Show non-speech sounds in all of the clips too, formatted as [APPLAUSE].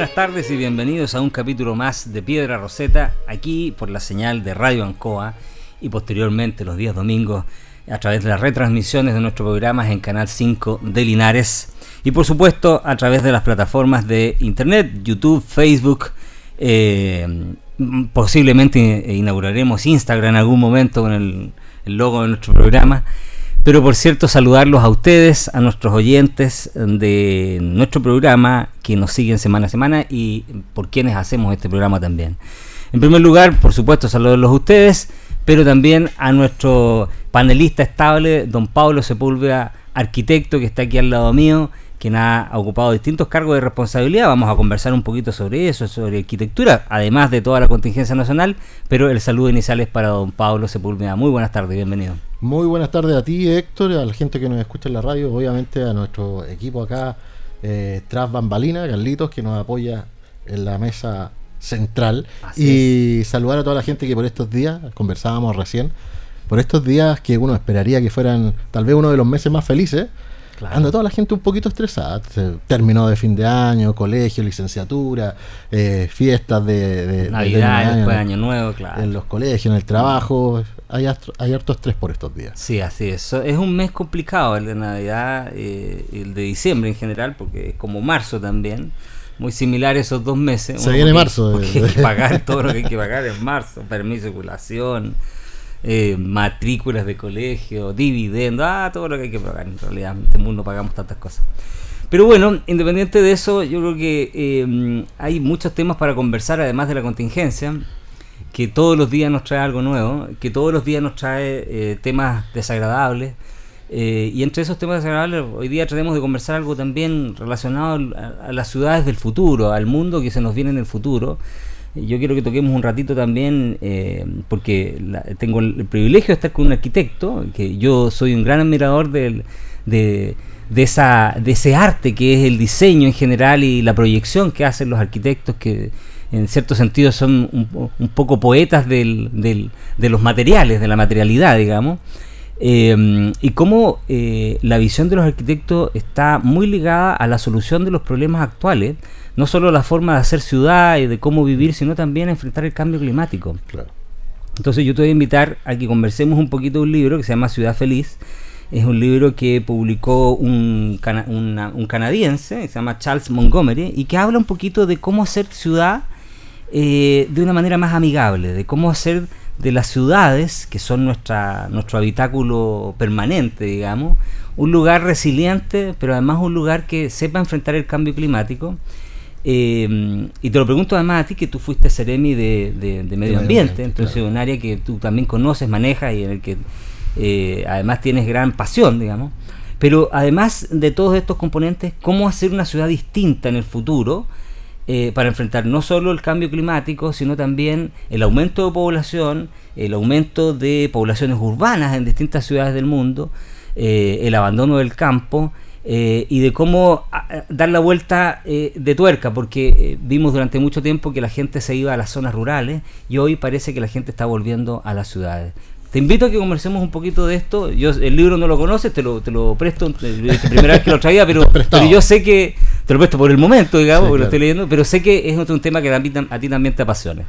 Buenas tardes y bienvenidos a un capítulo más de Piedra Roseta, aquí por la señal de Radio Ancoa y posteriormente los días domingos a través de las retransmisiones de nuestros programas en Canal 5 de Linares y por supuesto a través de las plataformas de Internet, YouTube, Facebook. Eh, posiblemente inauguraremos Instagram en algún momento con el logo de nuestro programa. Pero por cierto, saludarlos a ustedes, a nuestros oyentes de nuestro programa que nos siguen semana a semana y por quienes hacemos este programa también. En primer lugar, por supuesto, saludarlos a ustedes, pero también a nuestro panelista estable, don Pablo Sepúlveda, arquitecto que está aquí al lado mío, quien ha ocupado distintos cargos de responsabilidad. Vamos a conversar un poquito sobre eso, sobre arquitectura, además de toda la contingencia nacional, pero el saludo inicial es para don Pablo Sepúlveda. Muy buenas tardes, bienvenido. Muy buenas tardes a ti, Héctor, a la gente que nos escucha en la radio, obviamente a nuestro equipo acá, eh, tras Bambalina, Carlitos, que nos apoya en la mesa central. y saludar a toda la gente que por estos días, conversábamos recién, por estos días que uno esperaría que fueran tal vez uno de los meses más felices, Anda toda la gente un poquito estresada. Terminó de fin de año, colegio, licenciatura, eh, fiestas de, Navidad, después de Año Nuevo, claro. En los colegios, en el trabajo. Hay, hay harto estrés por estos días. Sí, así es. Es un mes complicado el de Navidad eh, el de diciembre en general, porque es como marzo también muy similar esos dos meses. Se viene marzo. hay que pagar todo lo que hay que pagar en marzo, permiso de circulación, eh, matrículas de colegio, dividendos, ah, todo lo que hay que pagar. En realidad, en este mundo pagamos tantas cosas. Pero bueno, independiente de eso, yo creo que eh, hay muchos temas para conversar, además de la contingencia, que todos los días nos trae algo nuevo, que todos los días nos trae eh, temas desagradables. y entre esos temas desagradables, hoy día tratemos de conversar algo también relacionado a las ciudades del futuro, al mundo que se nos viene en el futuro yo quiero que toquemos un ratito también, eh, porque tengo el privilegio de estar con un arquitecto, que yo soy un gran admirador de, de, esa, de ese arte que es el diseño en general y la proyección que hacen los arquitectos, que en cierto sentido son un, poco poetas del, del, de los materiales, de la materialidad, digamos. Eh, y cómo eh, la visión de los arquitectos está muy ligada a la solución de los problemas actuales, no solo la forma de hacer ciudad y de cómo vivir, sino también a enfrentar el cambio climático. Entonces yo te voy a invitar a que conversemos un poquito de un libro que se llama Ciudad Feliz. Es un libro que publicó un, un canadiense, se llama Charles Montgomery, y que habla un poquito de cómo hacer ciudad eh, de una manera más amigable, de cómo hacer de las ciudades, que son nuestra, nuestro habitáculo permanente, digamos, un lugar resiliente, pero además un lugar que sepa enfrentar el cambio climático. Eh, y te lo pregunto además a ti, que tú fuiste Ceremi de, de, Medio Ambiente, entonces un área que tú también conoces, manejas y en el que eh, además tienes gran pasión, digamos. Pero además de todos estos componentes, ¿cómo hacer una ciudad distinta en el futuro? Eh, para enfrentar no solo el cambio climático, sino también el aumento de población, el aumento de poblaciones urbanas en distintas ciudades del mundo, eh, el abandono del campo eh, y de cómo dar la vuelta de tuerca, porque vimos durante mucho tiempo que la gente se iba a las zonas rurales y hoy parece que la gente está volviendo a las ciudades. Te invito a que conversemos un poquito de esto. Yo el libro no lo conoces, te lo, te lo presto, la primera vez que lo traía, pero, [LAUGHS] pero yo sé que te lo presto por el momento, digamos, porque lo estoy leyendo, pero sé que es un tema que a ti también te apasiona.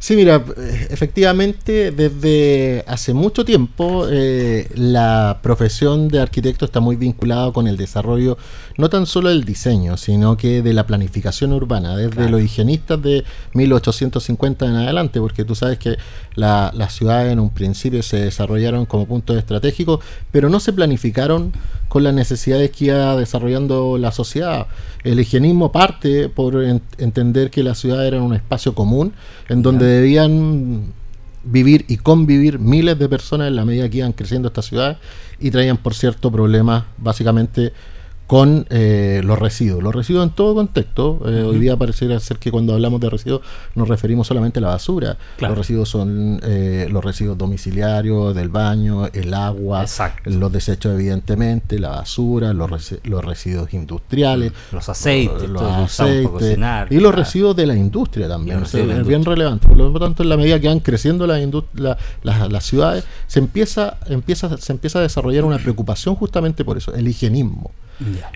Sí, mira, efectivamente, desde hace mucho tiempo eh, la profesión de arquitecto está muy vinculada con el desarrollo no tan solo del diseño, sino que de la planificación urbana, desde los higienistas de 1850 en adelante, porque tú sabes que las ciudades en un principio se desarrollaron como puntos estratégicos, pero no se planificaron con las necesidades que iba desarrollando la sociedad. El higienismo parte por entender que la ciudad era un espacio común en donde debían vivir y convivir miles de personas en la medida que iban creciendo estas ciudades y traían, por cierto, problemas básicamente con eh, los residuos. Los residuos en todo contexto. Eh, hoy día pareciera ser que cuando hablamos de residuos nos referimos solamente a la basura. Los residuos son eh, los residuos domiciliarios, del baño, el agua, los desechos evidentemente, la basura, los, los residuos industriales, los aceites, los, aceites y los residuos de la industria también. es bien relevante. Por lo tanto, en la medida que van creciendo la las ciudades, se empieza, empieza, se empieza a desarrollar una preocupación justamente por eso, el higienismo.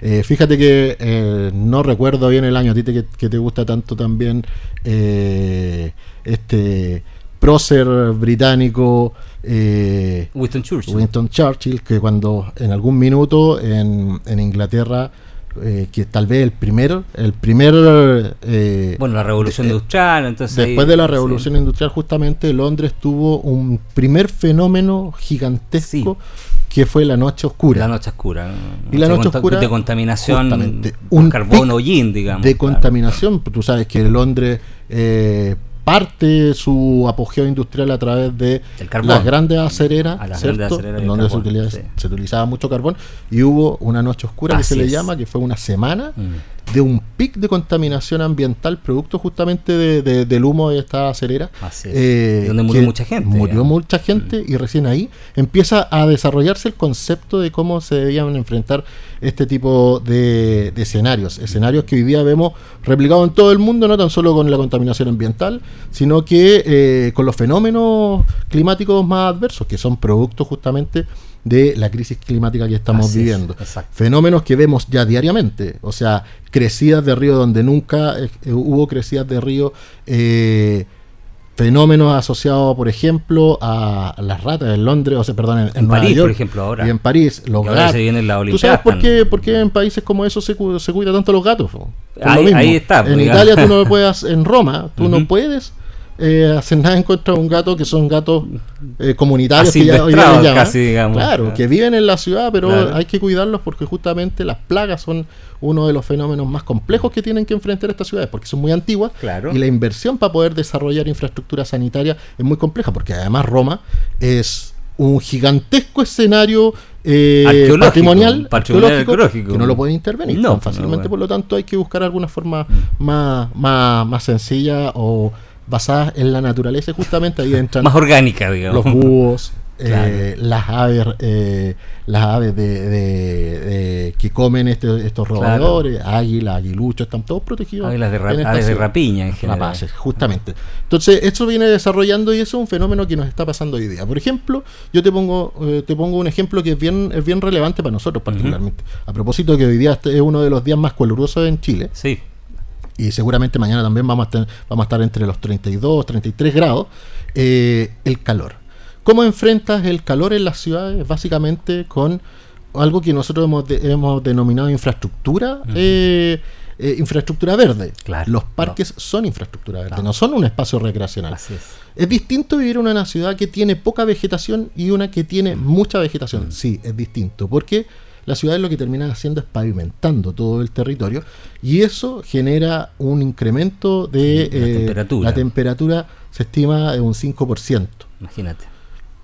Eh, fíjate que eh, no recuerdo bien el año, a ti te, que, te gusta tanto también eh, este prócer británico Winston Churchill. Winston Churchill, que cuando en algún minuto en, en Inglaterra que tal vez el primero, el primer... bueno, la revolución industrial, entonces... Después de la revolución industrial, justamente Londres tuvo un primer fenómeno gigantesco que fue la noche oscura. La noche oscura. Y la noche oscura. De contaminación. Un carbono yin, digamos. De contaminación. Tú sabes que Londres eh, parte su apogeo industrial a través de las grandes acereras, donde se, utilizaba, mucho carbón. Y hubo una noche oscura que se le llama, que fue una semana. Mm de un pic de contaminación ambiental producto justamente de, del humo de esta acelera. Eh, donde murió mucha gente. Murió mucha gente y recién ahí empieza a desarrollarse el concepto de cómo se debían enfrentar este tipo de, escenarios. Escenarios que hoy día vemos replicados en todo el mundo, no tan solo con la contaminación ambiental, sino que eh, con los fenómenos climáticos más adversos, que son productos justamente de la crisis climática que estamos viviendo. Fenómenos que vemos ya diariamente, o sea, crecidas de río donde nunca eh, hubo crecidas de río. Eh, fenómenos asociados, por ejemplo, a las ratas en Londres, o sea, perdón, en, París, por ejemplo, ahora. Y en París, los gatos. ¿Tú sabes por qué, por qué en países como esos se, se cuida tanto los gatos? Ahí, está. En Italia tú no [LAUGHS] puedes, en Roma, tú no puedes eh, hacen nada en contra de un gato que son gatos eh, comunitarios que ya, hoy Claro, que viven en la ciudad, pero hay que cuidarlos porque justamente las plagas son uno de los fenómenos más complejos que tienen que enfrentar estas ciudades, porque son muy antiguas y la inversión para poder desarrollar infraestructura sanitaria es muy compleja, porque además Roma es un gigantesco escenario eh, patrimonial, arqueológico, que no lo puede intervenir. Tan fácilmente, por lo tanto hay que buscar alguna forma mm. más, más, más sencilla o basadas en la naturaleza, justamente ahí entran. Más orgánica, digamos. Los búhos, eh, las aves, eh, las aves de, que comen este, estos roedores, águilas, aguiluchos, están todos protegidos. Águilas de, aves de rapiña en general. Rapaces, justamente. Entonces, esto viene desarrollando y eso es un fenómeno que nos está pasando hoy día. Por ejemplo, yo te pongo, eh, te pongo un ejemplo que es bien, es bien relevante para nosotros particularmente. A propósito que hoy día este es uno de los días más calurosos en Chile. Sí y seguramente mañana también vamos a, vamos a estar entre los 32, 33 grados, eh, el calor. ¿Cómo enfrentas el calor en las ciudades? Básicamente con algo que nosotros hemos, hemos denominado infraestructura. Eh, eh, infraestructura verde. Los parques son infraestructura verde, no. son un espacio recreacional. es. distinto vivir en una ciudad que tiene poca vegetación y una que tiene mucha vegetación. Sí, es distinto. Porque las ciudades lo que terminan haciendo es pavimentando todo el territorio y eso genera un incremento de la, eh, temperatura. la temperatura. se estima de un 5%. Imagínate.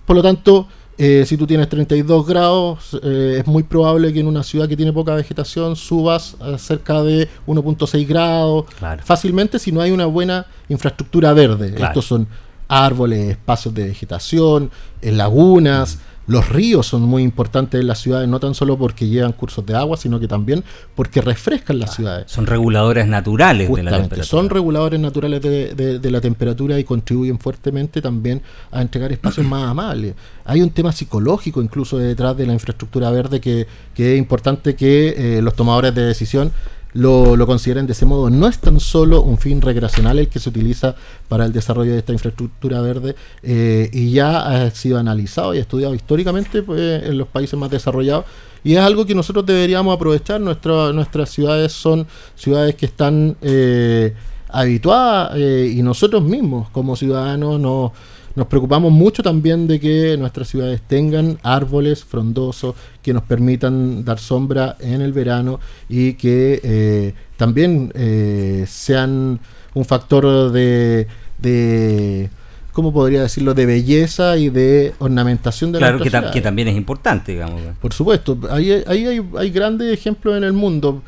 Por lo tanto, eh, si tú tienes 32 grados, eh, es muy probable que en una ciudad que tiene poca vegetación subas a cerca de 1.6 grados fácilmente si no hay una buena infraestructura verde. Estos son árboles, espacios de vegetación, lagunas. Mm. Los ríos son muy importantes en las ciudades, no tan solo porque llevan cursos de agua, sino que también porque refrescan las ciudades. Son reguladores naturales de la temperatura. Son reguladores naturales de, la temperatura y contribuyen fuertemente también a entregar espacios [CLEARS THROAT] más amables. Hay un tema psicológico incluso detrás de la infraestructura verde que, es importante que eh, los tomadores de decisión lo, lo, consideren de ese modo. No es tan solo un fin recreacional el que se utiliza para el desarrollo de esta infraestructura verde eh, y ya ha sido analizado y estudiado históricamente pues, en los países más desarrollados y es algo que nosotros deberíamos aprovechar. nuestras ciudades son ciudades que están eh, habituadas eh, y nosotros mismos como ciudadanos nos nos preocupamos mucho también de que nuestras ciudades tengan árboles frondosos que nos permitan dar sombra en el verano y que eh, también eh, sean un factor de, ¿cómo podría decirlo?, de belleza y de ornamentación de Claro, que, que, también es importante, digamos. Por supuesto, ahí, ahí hay, hay grandes ejemplos en el mundo,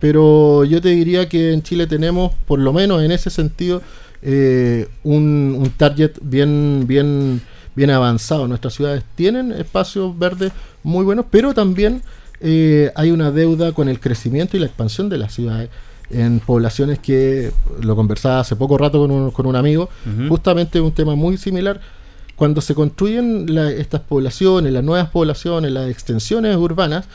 pero yo te diría que en Chile tenemos, por lo menos en ese sentido, eh, un, un target bien, bien, bien avanzado. Nuestras ciudades tienen espacios verdes muy buenos, pero también eh, hay una deuda con el crecimiento y la expansión de las ciudades en poblaciones que lo conversaba hace poco rato con un, con un amigo, justamente un tema muy similar. Cuando se construyen estas poblaciones, las nuevas poblaciones, las extensiones urbanas,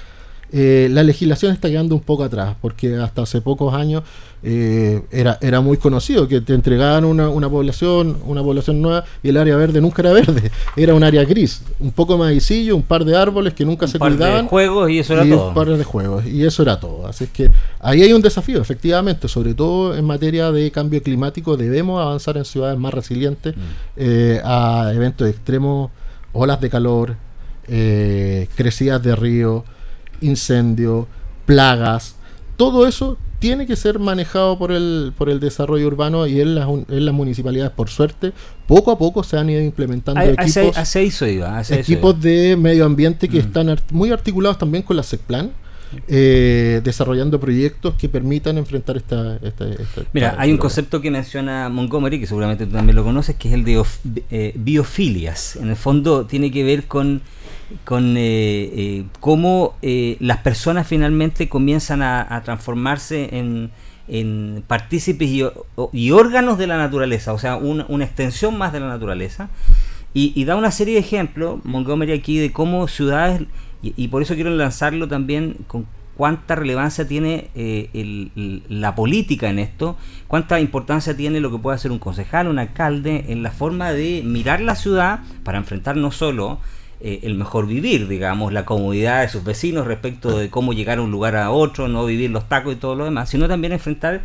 eh, la legislación está quedando un poco atrás, porque hasta hace pocos años eh, era, era muy conocido que te entregaban una, una, población, una población nueva y el área verde nunca era verde, [LAUGHS] era un área gris, un poco de maicillo, un par de árboles que nunca se par cuidaban. De juegos y eso era todo. Un par de juegos y eso era todo. Así es que ahí hay un desafío, efectivamente, sobre todo en materia de cambio climático, debemos avanzar en ciudades más resilientes mm. eh, a eventos extremos, olas de calor, crecidas de río incendios, plagas, todo eso tiene que ser manejado por el, por el desarrollo urbano y en las, en las municipalidades, por suerte, poco a poco se han ido implementando equipos, equipos de medio ambiente que mm. están muy articulados también con la SECPLAN. Eh, desarrollando proyectos que permitan enfrentar esta... Mira, hay un concepto que menciona Montgomery, que seguramente tú también lo conoces, que es el de eh, biofilias. En el fondo tiene que ver con con eh, eh, cómo eh, las personas finalmente comienzan a, transformarse en, en partícipes y, órganos de la naturaleza, o sea, una extensión más de la naturaleza. Y, da una serie de ejemplos, Montgomery aquí, de cómo ciudades, y, por eso quiero lanzarlo también con cuánta relevancia tiene la política en esto, cuánta importancia tiene lo que puede hacer un concejal, un alcalde, en la forma de mirar la ciudad para enfrentar no solo eh, el mejor vivir, digamos, la comodidad de sus vecinos respecto de cómo llegar a un lugar a otro, no vivir los tacos y todo lo demás, sino también enfrentar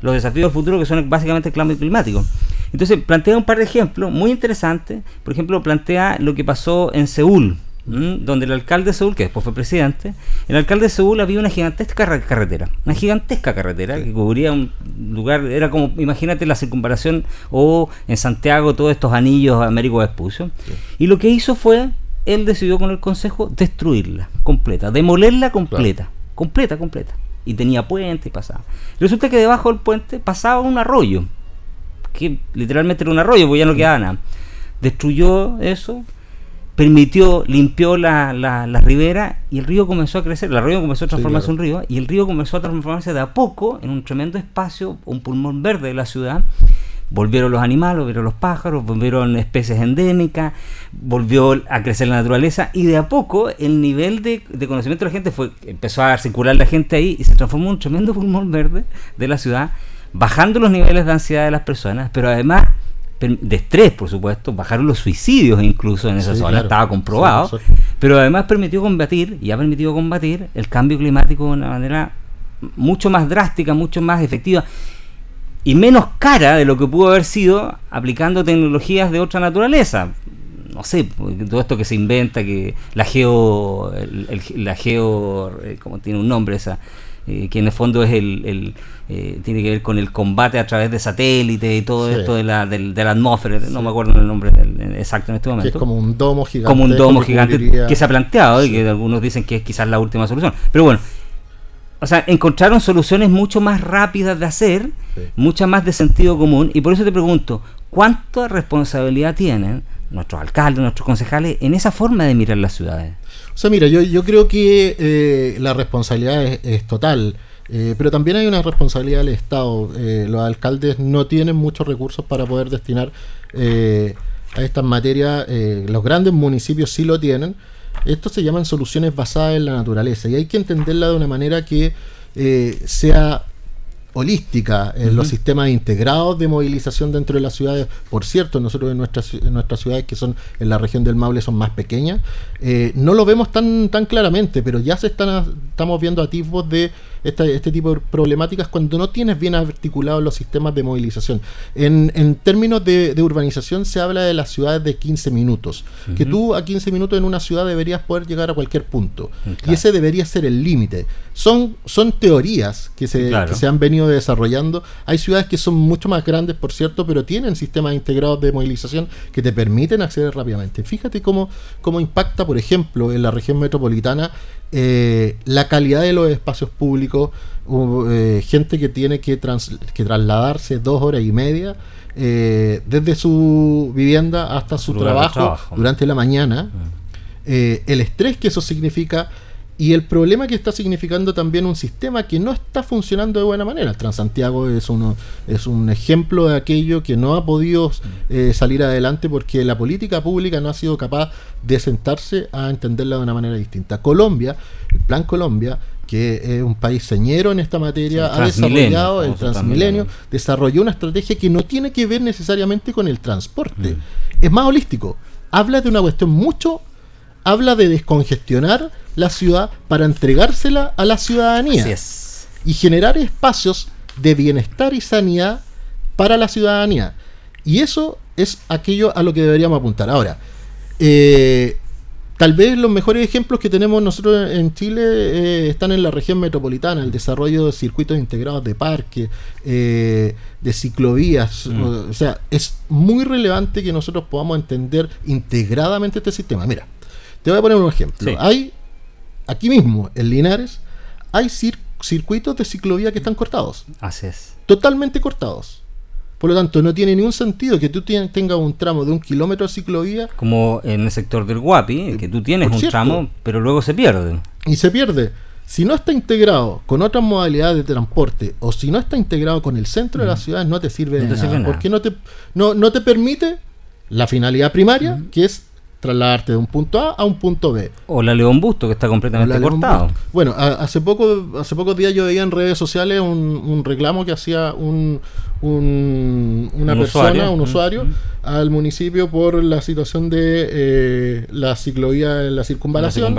los desafíos del futuro que son básicamente el cambio climático. Entonces plantea un par de ejemplos muy interesantes. Por ejemplo, plantea lo que pasó en Seúl, donde el alcalde de Seúl, que después fue presidente, el alcalde de Seúl había una gigantesca carretera, una gigantesca carretera que cubría un lugar, era como, imagínate la circunvalación o en Santiago todos estos anillos Américo Vespucio. Y lo que hizo fue él decidió con el consejo destruirla completa, demolerla completa, completa, completa. Y tenía puente y pasaba. Resulta que debajo del puente pasaba un arroyo, que literalmente era un arroyo, porque ya no quedaba nada. Destruyó eso, permitió, limpió la, la, ribera y el río comenzó a crecer. El arroyo comenzó a transformarse en un río y el río comenzó a transformarse de a poco en un tremendo espacio, un pulmón verde de la ciudad volvieron los animales, volvieron los pájaros, volvieron especies endémicas, volvió a crecer la naturaleza y de a poco el nivel de, conocimiento de la gente fue empezó a circular la gente ahí y se transformó en un tremendo pulmón verde de la ciudad, bajando los niveles de ansiedad de las personas, pero además de estrés, por supuesto, bajaron los suicidios incluso en esa zona, estaba comprobado, pero además permitió combatir y ha permitido combatir el cambio climático de una manera mucho más drástica, mucho más efectiva y menos cara de lo que pudo haber sido aplicando tecnologías de otra naturaleza. No sé, todo esto que se inventa, que la geo, la geo, eh, como tiene un nombre esa, eh, que en el fondo es el, eh, tiene que ver con el combate a través de satélites y todo esto de la, de, la atmósfera, no me acuerdo el nombre exacto en este momento. es como un domo gigante. Como un domo gigante que se ha planteado y que algunos dicen que es quizás la última solución. Pero bueno, o sea, encontraron soluciones mucho más rápidas de hacer, muchas más de sentido común, y por eso te pregunto, ¿cuánta responsabilidad tienen nuestros alcaldes, nuestros concejales en esa forma de mirar las ciudades? O sea, mira, yo, yo creo que eh, la responsabilidad es, total. Eh, pero también hay una responsabilidad del Estado. Eh, los alcaldes no tienen muchos recursos para poder destinar a estas materias. los grandes municipios sí lo tienen, esto se llaman soluciones basadas en la naturaleza y hay que entenderla de una manera que eh, sea holística en los sistemas integrados de movilización dentro de las ciudades. Por cierto, nosotros en nuestras, en nuestras ciudades que son en la región del Maule son más pequeñas, eh, no lo vemos tan, tan claramente, pero ya se están estamos viendo atisbos de este tipo de problemáticas cuando no tienes bien articulados los sistemas de movilización. En, en términos de, urbanización se habla de las ciudades de 15 minutos, que tú a 15 minutos en una ciudad deberías poder llegar a cualquier punto. Y ese debería ser el límite. Son, son teorías que se, que se han venido desarrollando. Hay ciudades que son mucho más grandes, por cierto, pero tienen sistemas integrados de movilización que te permiten acceder rápidamente. Fíjate cómo, cómo impacta, por ejemplo, en la región metropolitana eh, la calidad de los espacios públicos, eh, gente que tiene que, que trasladarse dos horas y media. Eh, desde su vivienda hasta su, trabajo, durante la mañana, mm. el estrés que eso significa, y el problema que está significando también un sistema que no está funcionando de buena manera. El Transantiago es, uno, es un ejemplo de aquello que no ha podido eh, salir adelante porque la política pública no ha sido capaz de sentarse a entenderla de una manera distinta. Colombia, el Plan Colombia, que es un país señero en esta materia, ha desarrollado el Transmilenio, desarrolló una estrategia que no tiene que ver necesariamente con el transporte. Mm. Es más holístico. Habla de una cuestión mucho, habla de descongestionar la ciudad para entregársela a la ciudadanía. Y generar espacios de bienestar y sanidad para la ciudadanía. Y eso es aquello a lo que deberíamos apuntar. Ahora, eh, tal vez los mejores ejemplos que tenemos nosotros en Chile eh, están en la región metropolitana, el desarrollo de circuitos integrados de parques, eh, de ciclovías. Mm. O, sea, es muy relevante que nosotros podamos entender integradamente este sistema. Mira, te voy a poner un ejemplo. Hay aquí mismo, en Linares, hay circuitos de ciclovía que están cortados. Así es. Totalmente cortados. Por lo tanto, no tiene ningún sentido que tú tengas un tramo de un kilómetro de ciclovía. Como en el sector del Guapi, que tú tienes un tramo, pero luego se pierde. Y se pierde. Si no está integrado con otras modalidades de transporte o si no está integrado con el centro de la ciudad, no te sirve de nada. Porque no te, no, no te permite la finalidad primaria, que es trasladarte de un punto A a un punto B. O la León Busto, que está completamente cortado. Bueno, hace poco hace pocos días yo veía en redes sociales un, reclamo que hacía un, una persona, un usuario, al municipio por la situación de eh, la ciclovía en la circunvalación.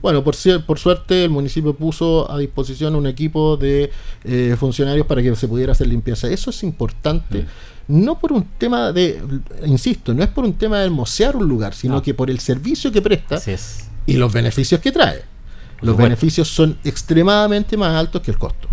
Bueno, por, por suerte el municipio puso a disposición un equipo de eh, funcionarios para que se pudiera hacer limpieza. Eso es importante. Mm no por un tema de, insisto, no es por un tema de hermosear un lugar, sino que por el servicio que presta y los beneficios que trae. Los beneficios son extremadamente más altos que el costo.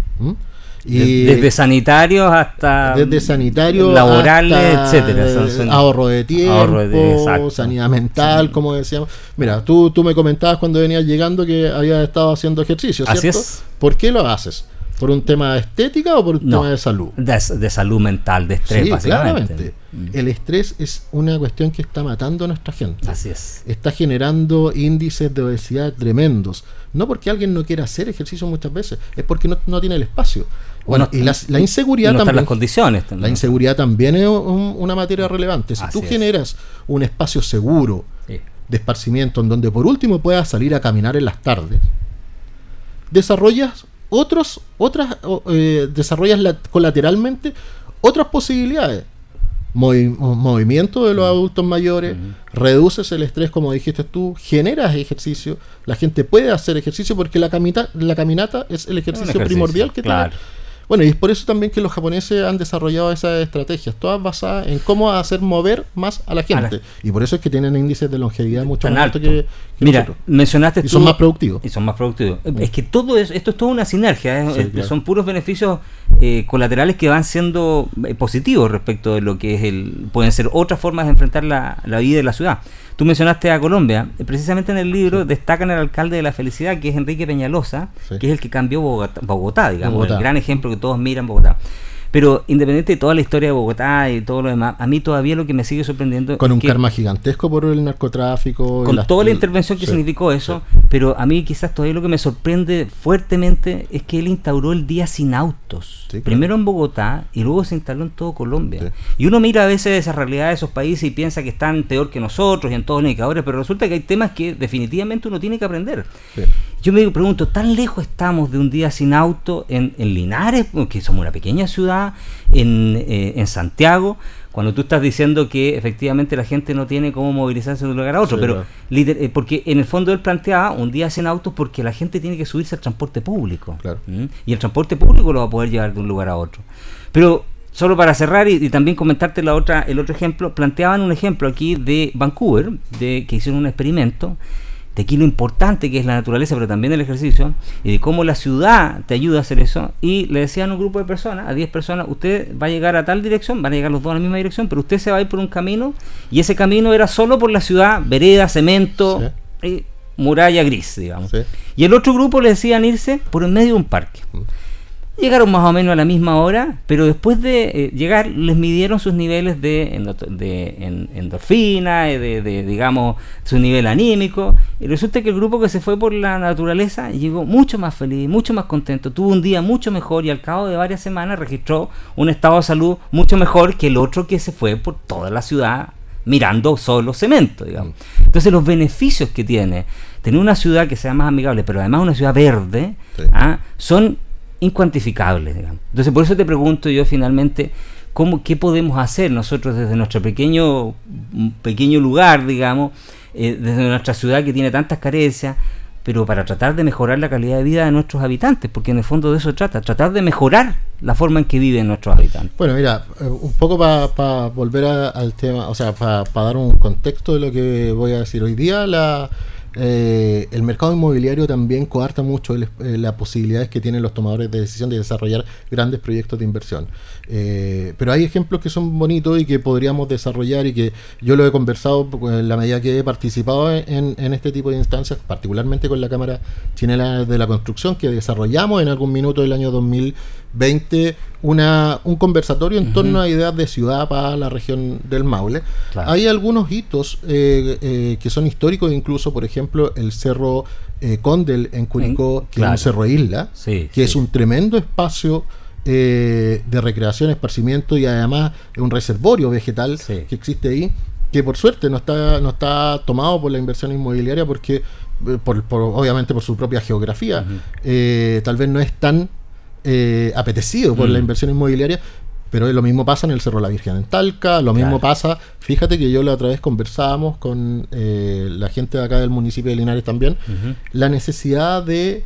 Y desde sanitarios hasta desde sanitarios laborales, etcétera. ahorro de tiempo, sanidad mental, como decíamos. Mira, tú, tú me comentabas cuando venías llegando que habías estado haciendo ejercicio, ¿cierto? ¿Por qué lo haces? ¿Por un tema de estética o por un tema de salud? De, salud mental, de estrés, sí, Claramente. Mm. El estrés es una cuestión que está matando a nuestra gente. Así es. Está generando índices de obesidad tremendos. No porque alguien no quiera hacer ejercicio muchas veces, es porque no, tiene el espacio. Bueno, y la, inseguridad también. las condiciones La inseguridad también es una materia relevante. Si tú generas un espacio seguro de esparcimiento en donde por último puedas salir a caminar en las tardes, desarrollas otros, otras, eh, desarrollas colateralmente otras posibilidades. movimiento de los adultos mayores, reduces el estrés, como dijiste tú, generas ejercicio, la gente puede hacer ejercicio porque la, camita, la caminata es el ejercicio, primordial que claro. Bueno, y es por eso también que los japoneses han desarrollado esas estrategias, todas basadas en cómo hacer mover más a la gente. Y por eso es que tienen índices de longevidad mucho más altos que, Mira, mencionaste y son más productivos. Y son más productivos. Es que todo es, esto es toda una sinergia, ¿eh? son puros beneficios eh, colaterales que van siendo eh, positivos respecto de lo que es el pueden ser otras formas de enfrentar la, la vida de la ciudad. Tú mencionaste a Colombia. Precisamente en el libro destacan al alcalde de la felicidad, que es Enrique Peñalosa, que es el que cambió Bogotá, digamos, el gran ejemplo que todos miran Bogotá. Pero independiente de toda la historia de Bogotá y todo lo demás, a mí todavía lo que me sigue sorprendiendo. Con un karma gigantesco por el narcotráfico. Con toda la intervención que significó eso, pero a mí quizás todavía lo que me sorprende fuertemente es que él instauró el día sin autos. Primero en Bogotá y luego se instaló en todo Colombia. Y uno mira a veces esa realidad de esos países y piensa que están peor que nosotros y en todos los indicadores, pero resulta que hay temas que definitivamente uno tiene que aprender. Yo me pregunto, ¿tan lejos estamos de un día sin auto en, en Linares, que somos una pequeña ciudad, en, eh, en, Santiago, cuando tú estás diciendo que efectivamente la gente no tiene cómo movilizarse de un lugar a otro? pero eh, porque en el fondo él planteaba un día sin autos porque la gente tiene que subirse al transporte público. ¿Mm? Y el transporte público lo va a poder llevar de un lugar a otro. Pero solo para cerrar y, también comentarte la otra, el otro ejemplo, planteaban un ejemplo aquí de Vancouver, de que hicieron un experimento de aquí lo importante que es la naturaleza, pero también el ejercicio, y de cómo la ciudad te ayuda a hacer eso. Y le decían a un grupo de personas, a 10 personas, usted va a llegar a tal dirección, van a llegar los dos a la misma dirección, pero usted se va a ir por un camino, y ese camino era solo por la ciudad, vereda, cemento, y muralla gris, digamos. Y el otro grupo le decían irse por en medio de un parque. Llegaron más o menos a la misma hora, pero después de eh, llegar les midieron sus niveles de, de endorfina, eh, de, de, digamos, su nivel anímico. Y resulta que el grupo que se fue por la naturaleza llegó mucho más feliz, mucho más contento, tuvo un día mucho mejor y al cabo de varias semanas registró un estado de salud mucho mejor que el otro que se fue por toda la ciudad mirando solo cemento, digamos. Mm. Entonces los beneficios que tiene tener una ciudad que sea más amigable, pero además una ciudad verde, ¿ah? son incuantificables. Digamos. Entonces, por eso te pregunto yo finalmente, ¿cómo, ¿qué podemos hacer nosotros desde nuestro pequeño, pequeño lugar, digamos, eh, desde nuestra ciudad que tiene tantas carencias, pero para tratar de mejorar la calidad de vida de nuestros habitantes, porque en el fondo de eso trata, tratar de mejorar la forma en que viven nuestros habitantes. Bueno, mira, eh, un poco para volver al tema, o sea, para dar un contexto de lo que voy a decir hoy día, la eh, el mercado inmobiliario también coarta mucho eh, las posibilidades que tienen los tomadores de decisión de desarrollar grandes proyectos de inversión. Eh, pero hay ejemplos que son bonitos y que podríamos desarrollar y que yo lo he conversado en la medida que he participado en, este tipo de instancias, particularmente con la Cámara Chilena de la Construcción, que desarrollamos en algún minuto del año 2020 una, un conversatorio en torno a ideas de ciudad para la región del Maule. Hay algunos hitos que son históricos, incluso, por ejemplo, el Cerro eh, Condel en Curicó, que es un cerro isla, que es un tremendo espacio eh, de recreación, esparcimiento y además es un reservorio vegetal que existe ahí, que por suerte no está, no está tomado por la inversión inmobiliaria porque, eh, por, obviamente por su propia geografía, tal vez no es tan apetecido por la mm. inversión inmobiliaria, pero lo mismo pasa en el Cerro La Virgen en Talca, lo mismo pasa, fíjate que yo la otra vez conversábamos con eh, la gente de acá del municipio de Linares también, la necesidad de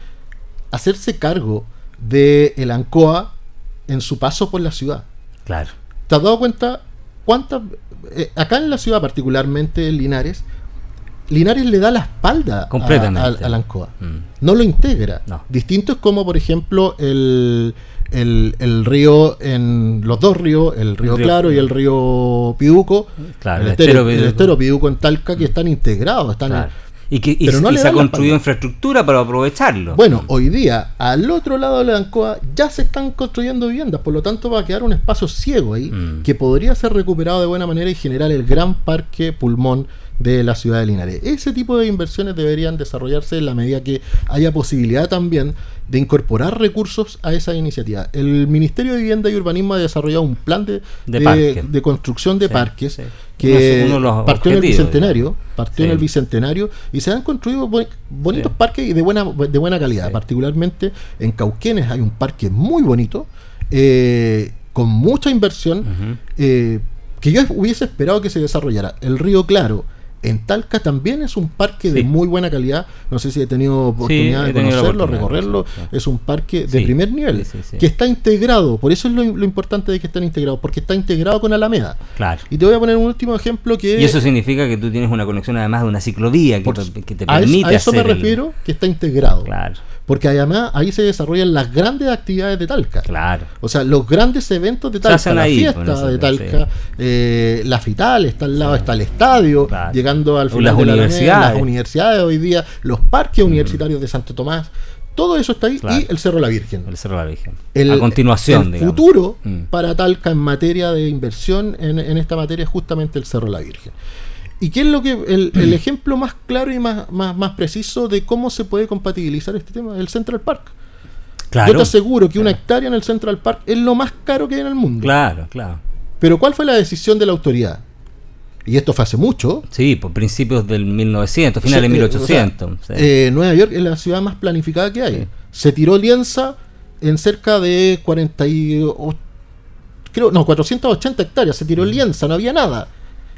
hacerse cargo de el ANCOA en su paso por la ciudad. Claro. ¿Te has dado cuenta cuántas... Eh, acá en la ciudad, particularmente en Linares, Linares le da la espalda Completamente. al ANCOA. Mm. No lo integra. Distinto es como, por ejemplo, el el, el, río en los dos ríos, el río, Claro y el río Piduco, el, estero, Piduco en Talca, que están integrados, están y que se ha construido infraestructura para aprovecharlo. Bueno, hoy día, al otro lado de la Ancoa, ya se están construyendo viviendas, por lo tanto va a quedar un espacio ciego ahí mm. que podría ser recuperado de buena manera y generar el gran parque pulmón de la ciudad de Linares. Ese tipo de inversiones deberían desarrollarse en la medida que haya posibilidad también de incorporar recursos a esa iniciativa. El Ministerio de Vivienda y Urbanismo ha desarrollado un plan de, de, construcción de parques que partió en el bicentenario, partió en el bicentenario y se han construido bonitos parques y de buena de buena calidad. Particularmente en Cauquenes hay un parque muy bonito eh, con mucha inversión eh, que yo hubiese esperado que se desarrollara. El Río Claro en Talca también es un parque de muy buena calidad. No sé si he tenido oportunidad de conocerlo, recorrerlo. Es un parque de primer nivel que está integrado. Por eso es lo, importante de que estén integrados, porque está integrado con Alameda. Claro. Y te voy a poner un último ejemplo que. Y eso significa que tú tienes una conexión además de una ciclovía que, te, permite. A, eso me refiero, que está integrado. Claro porque además ahí se desarrollan las grandes actividades de Talca. Claro. O sea, los grandes eventos de Talca, la fiesta de Talca, eh, la FITAL, está al lado, está el estadio, llegando al final las de universidades. las universidades hoy día, los parques mm. universitarios de Santo Tomás. Todo eso está ahí y el Cerro La Virgen. El Cerro La Virgen. a continuación. El futuro mm. para Talca en materia de inversión en, en esta materia es justamente el Cerro La Virgen. ¿Y qué es lo que el, mm. ejemplo más claro y más, más, preciso de cómo se puede compatibilizar este tema? El Central Park. Yo te aseguro que una hectárea en el Central Park es lo más caro que hay en el mundo. Claro, claro. Pero ¿cuál fue la decisión de la autoridad? Y esto fue hace mucho. Sí, por principios del 1900, finales de 1800. Eh, Nueva York es la ciudad más planificada que hay. Se tiró lienza en cerca de 48, creo, no, 480 hectáreas. Se tiró mm. lienza, no había nada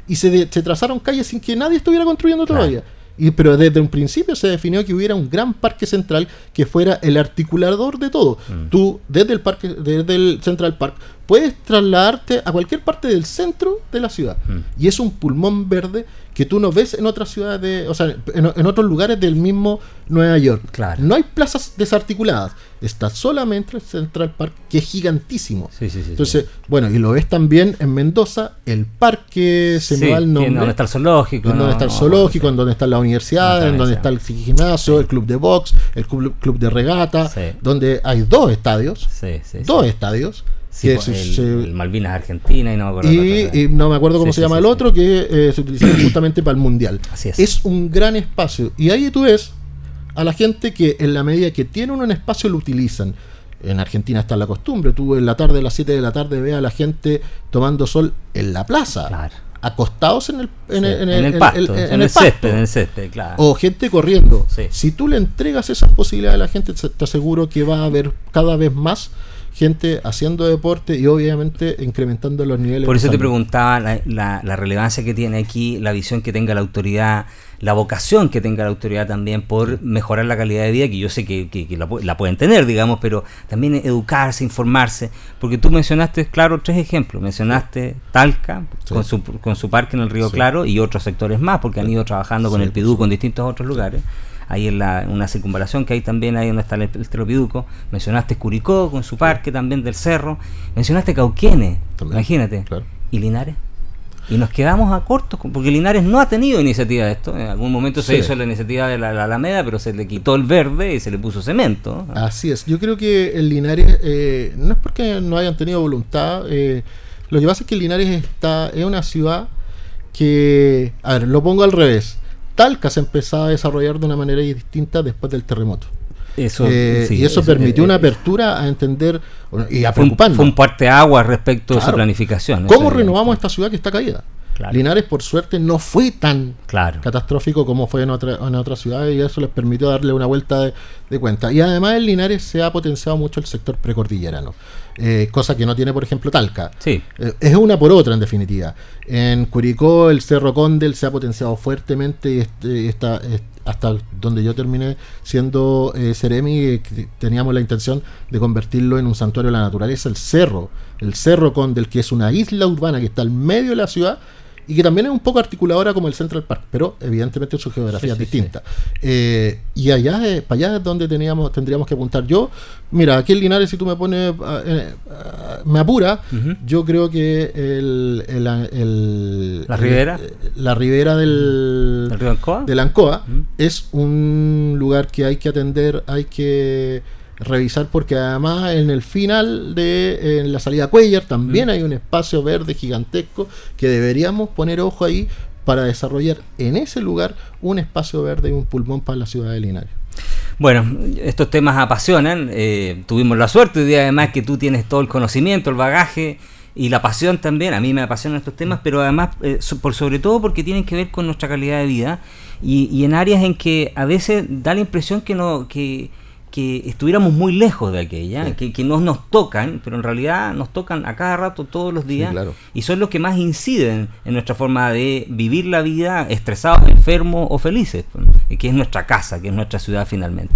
y se, trazaron calles sin que nadie estuviera construyendo todavía. Y, pero desde un principio se definió que hubiera un gran parque central que fuera el articulador de todo. Mm. Tú, desde el parque, desde el Central Park, puedes trasladarte a cualquier parte del centro de la ciudad. Mm. Y es un pulmón verde que tú no ves en otras ciudades, de, o sea, en, en otros lugares del mismo Nueva York. Claro. No hay plazas desarticuladas. Está solamente el Central Park, que es gigantísimo. Sí, sí, sí, Entonces, bueno, y lo ves también en Mendoza, el parque, se me va el nombre. donde está el zoológico. En donde está el No, zoológico, en donde están las universidades, en donde está el gimnasio, el club de box, el club, club de regata, Sí. donde hay dos estadios, Sí, sí, dos estadios, Sí, que pues, se- el, Malvinas Argentina y no me acuerdo. y, y no me acuerdo cómo Sí, se sí, llama el otro, que eh, se utilizaron [CLEARS THROAT] justamente para el mundial. Así es. un gran espacio. Y ahí tú ves a la gente que en la medida que tienen un espacio lo utilizan. En Argentina está la costumbre, tú en la tarde, a las 7 de la tarde, ves a la gente tomando sol en la plaza, Claro. acostados en el, en el, en en el en- pasto, en- en, en el pasto. césped, en el césped, claro. o gente corriendo. Si tú le entregas esas posibilidades a la gente, te te aseguro que va a haber cada vez más gente haciendo deporte y obviamente incrementando los niveles. Por eso te preguntaba la, la- la relevancia que tiene aquí, la visión que tenga la autoridad, la vocación que tenga la autoridad también por mejorar la calidad de vida, que yo sé que, que- que la, pu- la pueden tener, digamos, pero también educarse, informarse, porque tú mencionaste, claro, tres ejemplos. Mencionaste Talca, Sí. con, su, con su parque en el Río Sí. Claro, y otros sectores más, porque han ido trabajando con el por Piduco en distintos otros lugares. Ahí en la, una circunvalación que hay también, ahí donde está el, el Telopiduco. Mencionaste Curicó con su parque también del cerro. Mencionaste Cauquenes, También, imagínate. claro. ¿Y Linares? Y nos quedamos a cortos, porque Linares no ha tenido iniciativa de esto. En algún momento se Sí. hizo la iniciativa de la, la Alameda, pero se le quitó el verde y se le puso cemento. Así es. Yo creo que el Linares, eh, no es porque no hayan tenido voluntad, eh, lo que pasa es que Linares está, es una ciudad que, a ver, lo pongo al revés. Talca se empezó a desarrollar de una manera distinta después del terremoto. Eso, Eh, sí, y eso, permitió eh, una eh, apertura a entender y a fue un, preocuparnos. fue un parteaguas respecto a su planificación. ¿Cómo renovamos esta ciudad que está caída? Claro. Linares, por suerte, no fue tan Claro. catastrófico como fue en, otra, en otras ciudades y eso les permitió darle una vuelta de, de cuenta. Y además en Linares se ha potenciado mucho el sector precordillerano, eh, cosa que no tiene, por ejemplo, Talca. Sí. Eh, es una por otra, en definitiva. En Curicó, el Cerro Condel se ha potenciado fuertemente y este- hasta donde yo terminé siendo eh, Ceremi, eh, teníamos la intención de convertirlo en un santuario de la naturaleza, el Cerro, el Cerro Condel, que es una isla urbana que está al medio de la ciudad y que también es un poco articuladora como el Central Park, pero evidentemente su geografía Sí, es sí, distinta. Eh, y allá, eh, para allá es donde teníamos, tendríamos que apuntar. Yo, mira, aquí en Linares, si tú me pones, eh, ah, me apura, yo creo que el, el- el- ¿La el- ribera? eh, la ribera del, ¿El río Ancoa? de la Ancoa es un lugar que hay que atender, hay que revisar porque además en el final de en la salida Cuellar también hay un espacio verde gigantesco que deberíamos poner ojo ahí para desarrollar en ese lugar un espacio verde y un pulmón para la ciudad de Linares. Bueno, estos temas apasionan. eh, tuvimos la suerte día además que tú tienes todo el conocimiento, el bagaje y la pasión también. A mí me apasionan estos temas, pero además, eh, so- por sobre todo porque tienen que ver con nuestra calidad de vida y, y en áreas en que a veces da la impresión que no que, que estuviéramos muy lejos de aquella, Sí. que, que no nos tocan, pero en realidad nos tocan a cada rato, todos los días, claro. y son los que más inciden en nuestra forma de vivir la vida estresados, enfermos o felices, que es nuestra casa, que es nuestra ciudad finalmente.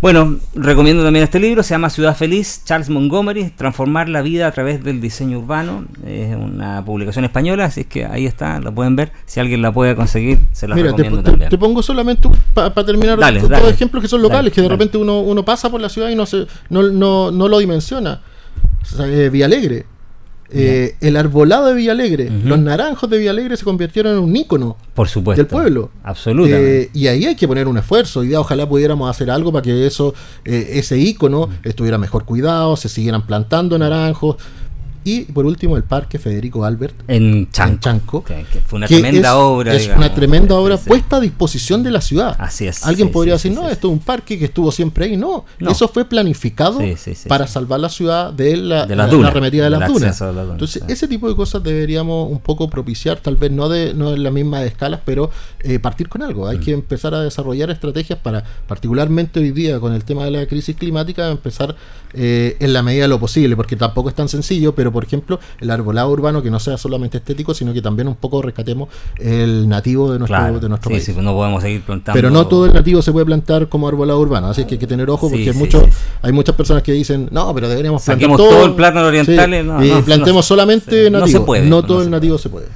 Bueno, recomiendo también este libro, se llama Ciudad Feliz, Charles Montgomery, Transformar la vida a través del diseño urbano, es una publicación española, así es que ahí está, la pueden ver, si alguien la puede conseguir, se la Mira, recomiendo te- también. te pongo solamente para terminar Dale, todos dale. ejemplos que son locales, Dale, que de repente uno, uno pasa por la ciudad y no, se, no, no, no lo dimensiona. O sea, eh, Villalegre. Eh, el arbolado de Villalegre, los naranjos de Villalegre se convirtieron en un ícono Por supuesto. del pueblo. Absolutamente. Eh, y ahí hay que poner un esfuerzo. Y ojalá pudiéramos hacer algo para que eso, eh, ese ícono estuviera mejor cuidado, se siguieran plantando naranjos. Y por último, el Parque Federico Albert en Chanco. en Chanco, que, que fue una que tremenda es, obra. Es digamos. una tremenda obra puesta a disposición de la ciudad. Así es, Alguien sí, podría sí, decir, sí, no, esto es un parque que estuvo siempre ahí. No, No. eso fue planificado para salvar la ciudad de la, De las la- arremetida de las dunas. las Entonces, ese tipo de cosas deberíamos un poco propiciar, tal vez no de no en la misma escala, pero eh, partir con algo. Mm. Hay que empezar a desarrollar estrategias para, particularmente hoy día con el tema de la crisis climática, empezar eh, en la medida de lo posible, porque tampoco es tan sencillo, pero por ejemplo, el arbolado urbano que no sea solamente estético, sino que también un poco rescatemos el nativo de nuestro, de nuestro sí, país. Sí, no podemos seguir plantando. Pero no todo el nativo se puede plantar como arbolado urbano, así que hay que tener ojo porque Sí, hay muchas personas que dicen, no, pero deberíamos plantar Saquemos todo el plátano oriental y no- y no- plantemos solamente sí, no nativo. se puede, No todo el nativo se puede.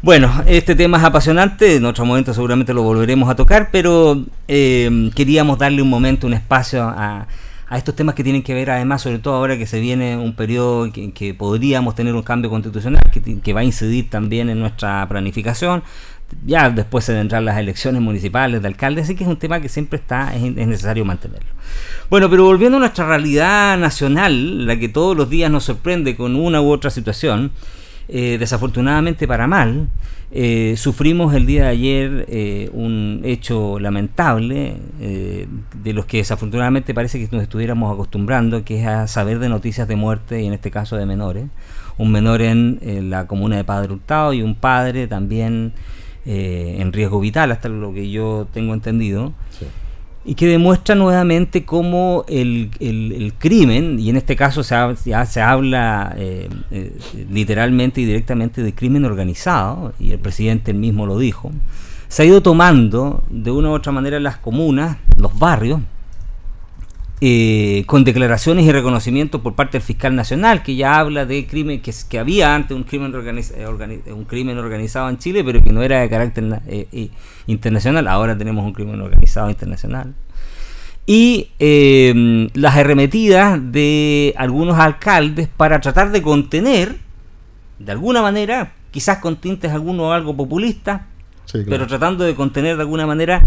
Bueno, este tema es apasionante, en otro momento seguramente lo volveremos a tocar, pero eh, queríamos darle un momento, un espacio a, a estos temas que tienen que ver además, sobre todo ahora que se viene un periodo en que, que podríamos tener un cambio constitucional que, va a incidir también en nuestra planificación. Ya después se vendrán las elecciones municipales de alcaldes, así que es un tema que siempre está, es, es necesario mantenerlo. Bueno, pero volviendo a nuestra realidad nacional, la que todos los días nos sorprende con una u otra situación, eh, desafortunadamente para mal, eh, sufrimos el día de ayer eh, un hecho lamentable eh, de los que desafortunadamente parece que nos estuviéramos acostumbrando, que es a saber de noticias de muerte y en este caso de menores. Un menor en, eh, la comuna de Padre Hurtado y un padre también eh, en riesgo vital, hasta lo que yo tengo entendido y que demuestra nuevamente cómo el, el- crimen, y en este caso se, ya se habla eh, eh, literalmente y directamente de crimen organizado, y el presidente él mismo lo dijo, se ha ido tomando de una u otra manera las comunas, los barrios, eh, con declaraciones y reconocimientos por parte del fiscal nacional que ya habla de crimen que, había antes un crimen eh, organi- un crimen organizado en Chile pero que no era de carácter na- eh, eh, internacional. Ahora tenemos un crimen organizado internacional. Y eh, las arremetidas de algunos alcaldes para tratar de contener de alguna manera quizás con tintes alguno algo populistas Sí, claro. pero tratando de contener de alguna manera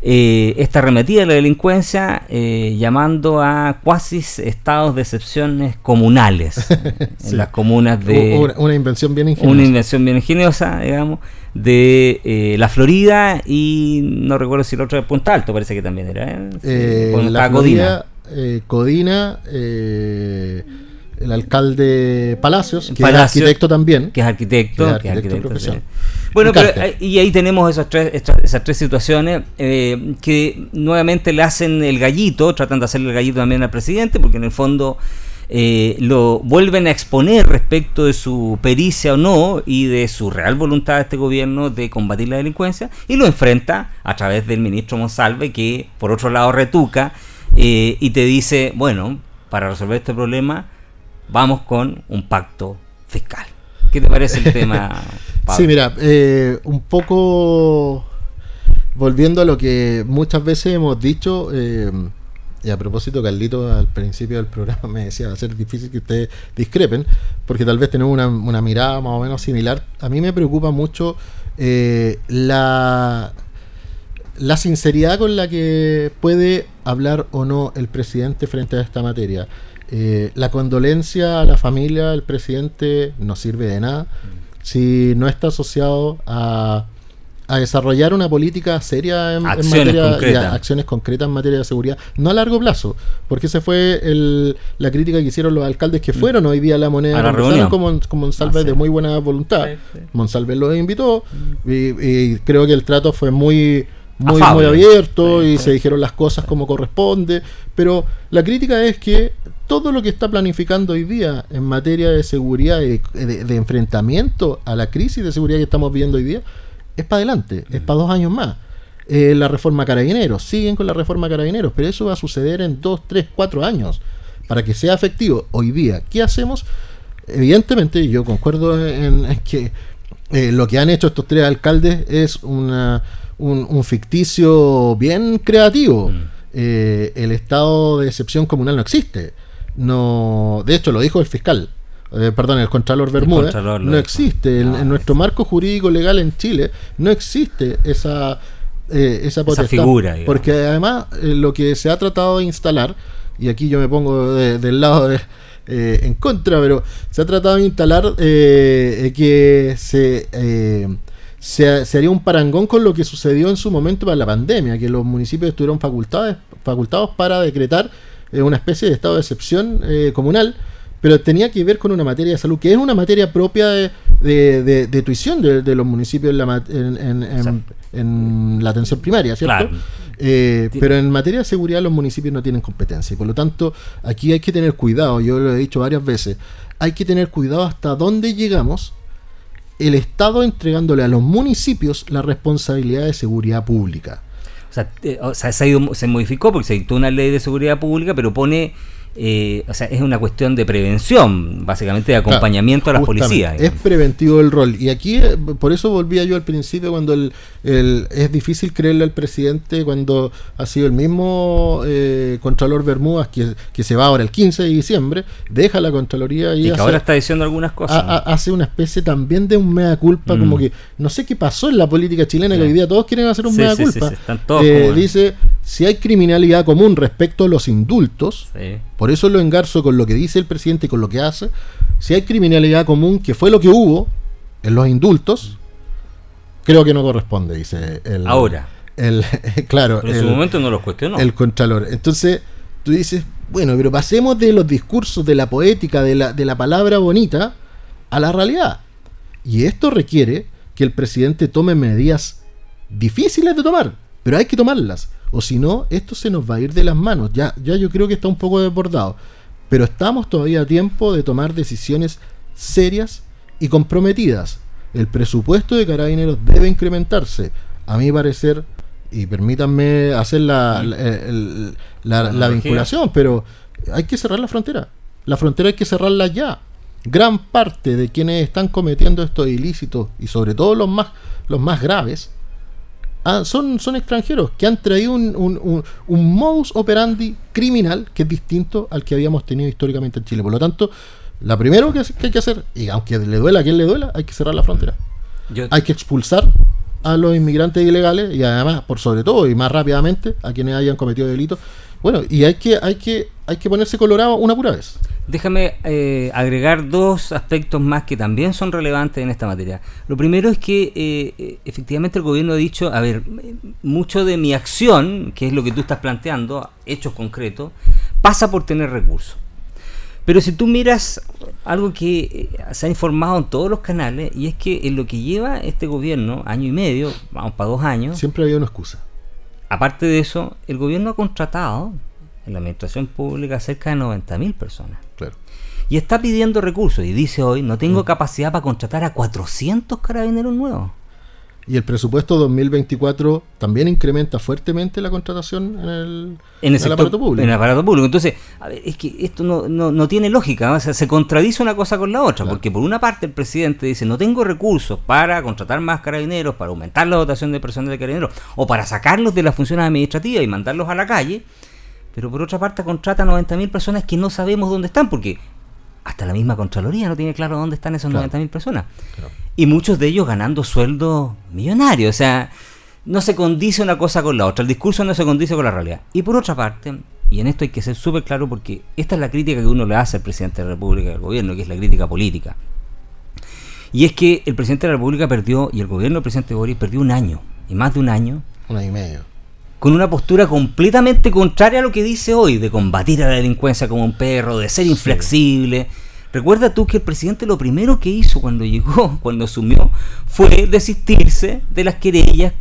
eh, esta arremetida de la delincuencia, eh, llamando a cuasi estados de excepciones comunales [LAUGHS] en las comunas de Una, una invención bien ingeniosa. una invención bien ingeniosa, digamos, de eh, la Florida y no recuerdo si el otro de Punta Alto, parece que también era. ¿eh? Sí, la Florida, eh, Codina, eh, el alcalde Palacios, que es arquitecto también. que es arquitecto, Que es que es arquitecto sí. Bueno, Y pero, y ahí tenemos esas tres, esas tres situaciones eh, que nuevamente le hacen el gallito, tratan de hacerle el gallito también al presidente, porque en el fondo eh, lo vuelven a exponer respecto de su pericia o no y de su real voluntad de este gobierno de combatir la delincuencia y lo enfrenta a través del ministro Monsalve que por otro lado retuca eh, y te dice, bueno, para resolver este problema vamos con un pacto fiscal. ¿Qué te parece el tema? [LAUGHS] Pablo? Sí, mira, eh, un poco volviendo a lo que muchas veces hemos dicho, eh, y a propósito, Carlito al principio del programa me decía, va a ser difícil que ustedes discrepen, porque tal vez tenemos una, una mirada más o menos similar. A mí me preocupa mucho eh, la, la sinceridad con la que puede hablar o no el presidente frente a esta materia. Eh, la condolencia a la familia del presidente no sirve de nada si no está asociado a, a desarrollar una política seria en, en Acciones materia concretas. acciones concretas en materia de seguridad, no a largo plazo, porque esa fue el- la crítica que hicieron los alcaldes que fueron hoy día a la moneda Mm. A la reunión. con, con Monsalve Ah, sí. de muy buena voluntad. Sí, sí. Monsalve los invitó y, y creo que el trato fue muy muy, abierto Sí, y sí. se dijeron las cosas como corresponde, pero la crítica es que todo lo que está planificando hoy día en materia de seguridad y de, de enfrentamiento a la crisis de seguridad que estamos viendo hoy día es para adelante, es para dos años más. Eh, la reforma carabineros, siguen con la reforma carabineros, pero eso va a suceder en dos, tres, cuatro años para que sea efectivo hoy día. ¿Qué hacemos? Evidentemente, yo concuerdo en, en que eh, lo que han hecho estos tres alcaldes es una, un, un ficticio bien creativo. Mm. Eh, el estado de excepción comunal no existe. No, de hecho, lo dijo el fiscal. eh, perdón, el Contralor Bermúdez. Contralor no dijo. existe. En, Ah, en nuestro marco jurídico legal en Chile no existe esa, eh, esa potestad. figura, digamos. Porque además eh, lo que se ha tratado de instalar, y aquí yo me pongo de- del lado de, eh, en contra, pero se ha tratado de instalar que se, se, se haría un parangón con lo que sucedió en su momento para la pandemia, que los municipios estuvieron facultados, facultados para decretar eh, una especie de estado de excepción eh, comunal, pero tenía que ver con una materia de salud, que es una materia propia de, de, de- de tuición de, de los municipios en la, en, en- en- en la atención primaria, ¿cierto? Claro. Eh, pero en materia de seguridad los municipios no tienen competencia y por lo tanto aquí hay que tener cuidado, yo lo he dicho varias veces, hay que tener cuidado hasta dónde llegamos el Estado entregándole a los municipios la responsabilidad de seguridad pública. O sea, se, ha ido- se modificó porque se dictó una ley de seguridad pública, pero pone, eh, o sea, es una cuestión de prevención, básicamente de acompañamiento a las policías. Es preventivo el rol. Y aquí, eh, por eso volvía yo al principio, cuando el, el- es difícil creerle al presidente cuando ha sido el mismo eh, Contralor Bermúdez, que, que se va ahora el 15 de diciembre, deja la Contraloría y, Y que hace, ahora está diciendo algunas cosas. a- a- hace una especie también de un mea culpa, Mm. como que no sé qué pasó en la política chilena, que hoy día todos quieren hacer un Sí, mea sí, sí, culpa. sí, están todos Eh, como- dice, si hay criminalidad común respecto a los indultos, Sí. por eso lo engarzo con lo que dice el presidente y con lo que hace. Si hay criminalidad común, que fue lo que hubo en los indultos, creo que no corresponde, dice el. Ahora. El, [LAUGHS] claro, Pero en el, su momento no los cuestionó. el Contralor. Entonces, tú dices, bueno, pero pasemos de los discursos, de la poética, de la, de la palabra bonita, a la realidad. Y esto requiere que el presidente tome medidas difíciles de tomar, pero hay que tomarlas. O si no, esto se nos va a ir de las manos. Ya, ya yo creo que está un poco desbordado. Pero estamos todavía a tiempo de tomar decisiones serias y comprometidas. El presupuesto de carabineros debe incrementarse. A mi parecer, y permítanme hacer la, la, el- la- la Analogía. vinculación, pero hay que cerrar la frontera. La frontera hay que cerrarla ya. Gran parte de quienes están cometiendo estos ilícitos, y sobre todo los más, los más graves, ah, son, son extranjeros que han traído un, un- un- un modus operandi criminal que es distinto al que habíamos tenido históricamente en Chile. Por lo tanto, la primero que, que hay que hacer, y aunque le duela a quien le duela, hay que cerrar la frontera. Yo- Hay que expulsar a los inmigrantes ilegales y además, por sobre todo y más rápidamente, a quienes hayan cometido delitos. Bueno, y hay que, hay que, hay que ponerse colorado una pura vez. Déjame eh, agregar dos aspectos más que también son relevantes en esta materia. Lo primero es que eh, eh, efectivamente el gobierno ha dicho, a ver, mucho de mi acción, que es lo que tú estás planteando, hechos concretos, pasa por tener recursos. Pero si tú miras algo que se ha informado en todos los canales, y es que en lo que lleva este gobierno, año y medio, vamos para dos años, Siempre había una excusa. aparte de eso, el gobierno ha contratado en la administración pública cerca de 90.000 personas. Y está pidiendo recursos y dice hoy no tengo capacidad para contratar a 400 carabineros nuevos. Y el presupuesto 2024 también incrementa fuertemente la contratación en el, En el, sector- aparato público. en el aparato público. Entonces, a ver, es que esto no, no, no tiene lógica, ¿no? o sea, se contradice una cosa con la otra, Claro. porque por una parte el presidente dice no tengo recursos para contratar más carabineros, para aumentar la dotación de personal de carabineros, o para sacarlos de las funciones administrativas y mandarlos a la calle, pero por otra parte contrata a 90.000 personas que no sabemos dónde están, porque hasta la misma Contraloría no tiene claro dónde están esas Claro. 90.000 personas. Claro. Y muchos de ellos ganando sueldos millonarios. O sea, no se condice una cosa con la otra. El discurso no se condice con la realidad. Y por otra parte, y en esto hay que ser súper claro porque esta es la crítica que uno le hace al presidente de la República y al gobierno, que es la crítica política. Y es que el presidente de la República perdió, y el gobierno del presidente Boris perdió un año, y más de un año, Un año y medio. Con una postura completamente contraria a lo que dice hoy, de combatir a la delincuencia como un perro, de ser inflexible. Recuerda tú que el presidente lo primero que hizo cuando llegó, [LAUGHS] cuando asumió, fue desistirse de las querellas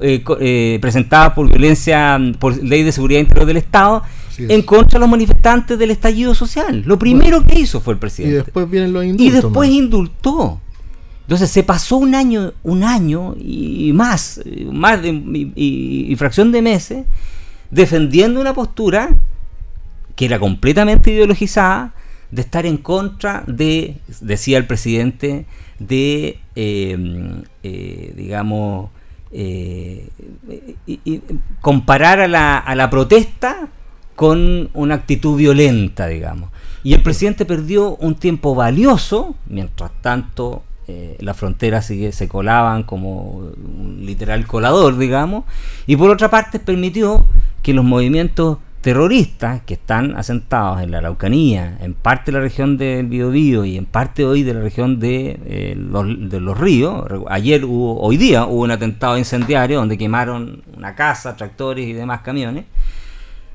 eh, eh, presentadas por violencia, por ley de seguridad interior del Estado, es. en contra de los manifestantes del estallido social. Lo primero que hizo fue el Y presidente. después vienen los indultos. Y después indultó. Entonces se pasó un año, un año y más, más de y, y- fracción de meses, defendiendo una postura que era completamente ideologizada de estar en contra de, decía el presidente, de, eh, eh, digamos, eh, comparar a la, a la protesta con una actitud violenta, digamos. Y el presidente perdió un tiempo valioso, mientras tanto eh, las fronteras sigue- se colaban como un literal colador, digamos, y por otra parte permitió que los movimientos terroristas que están asentados en la Araucanía, en parte de la región del Biobío y en parte hoy de la región de, eh, los, ríos. Ayer hubo, hoy día hubo un atentado incendiario donde quemaron una casa, tractores y demás camiones.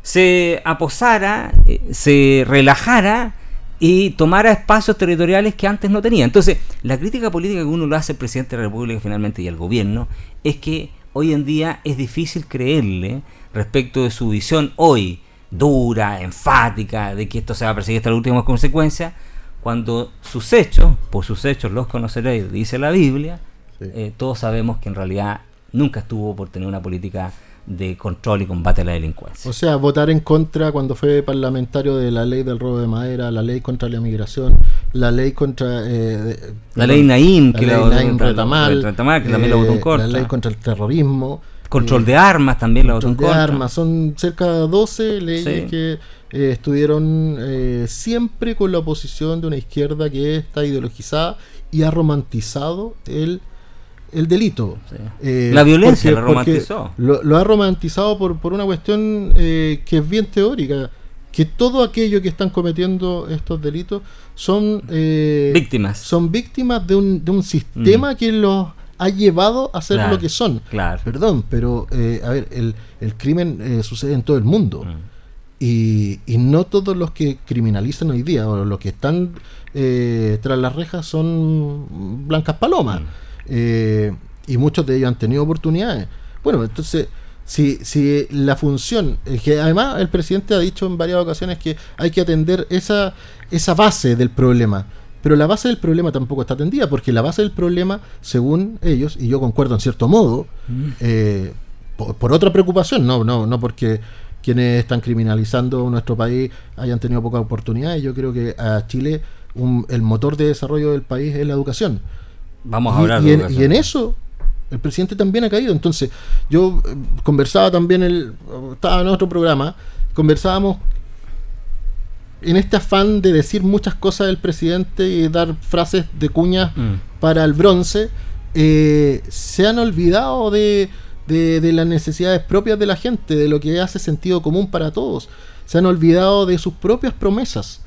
Se aposara, eh, se relajara y tomara espacios territoriales que antes no tenía. Entonces, la crítica política que uno lo hace al presidente de la República finalmente y al gobierno es que hoy en día es difícil creerle respecto de su visión hoy dura, enfática, de que esto se va a perseguir hasta las últimas consecuencias, cuando sus hechos, por sus hechos los conoceréis, dice la Biblia, Sí. eh, todos sabemos que en realidad nunca estuvo por tener una política de control y combate a la delincuencia. O sea, votar en contra cuando fue parlamentario de la ley del robo de madera, la ley contra la inmigración, la ley contra... eh, la ley Naim, la que, ley la, Naim Retamal, Retamal, que también la eh, votó en contra. La ley contra el terrorismo. Control eh, de armas también la votó en control de contra. armas. Son cerca de 12 leyes Sí. que eh, estuvieron eh, siempre con la oposición de una izquierda que está ideologizada y ha romantizado el, el delito. Sí. Eh, La violencia porque- la romantizó. Lo, lo ha romantizado por, por una cuestión eh, que es bien teórica. Que todo aquello que están cometiendo estos delitos son eh, Víctimas. son víctimas de un, de un sistema que los ha llevado a ser Claro, lo que son. Claro. Perdón, pero eh, a ver, el, el crimen eh, sucede en todo el mundo. Mm. Y, y no todos los que criminalizan hoy día o los que están eh, tras las rejas son blancas palomas. Mm. Eh, y muchos de ellos han tenido oportunidades. Bueno, entonces, si, si la función, eh, que además el presidente ha dicho en varias ocasiones que hay que atender esa, esa base del problema. Pero la base del problema tampoco está atendida, porque la base del problema, según ellos, y yo concuerdo en cierto modo, eh, por, por otra preocupación, no, no, no porque quienes están criminalizando nuestro país hayan tenido pocas oportunidades. Yo creo que a Chile un- el motor de desarrollo del país es la educación. Vamos a Y- hablar y, en, y en eso el presidente también ha caído. Entonces, yo eh, conversaba también, el, estaba en otro programa, conversábamos en este afán de decir muchas cosas del presidente y dar frases de cuñas Mm. para el bronce, eh, se han olvidado de, de- de las necesidades propias de la gente, de lo que hace sentido común para todos. Se han olvidado de sus propias promesas.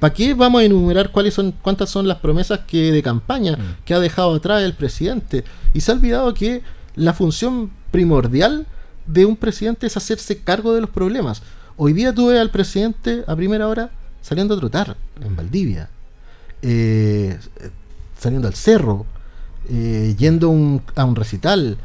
¿Para qué vamos a enumerar cuáles son, cuántas son las promesas que de campaña Mm. que ha dejado atrás el presidente? Y se ha olvidado que la función primordial de un presidente es hacerse cargo de los problemas. Hoy día tuve al presidente a primera hora saliendo a trotar en Valdivia, eh, saliendo al cerro, eh, yendo a un, a un recital.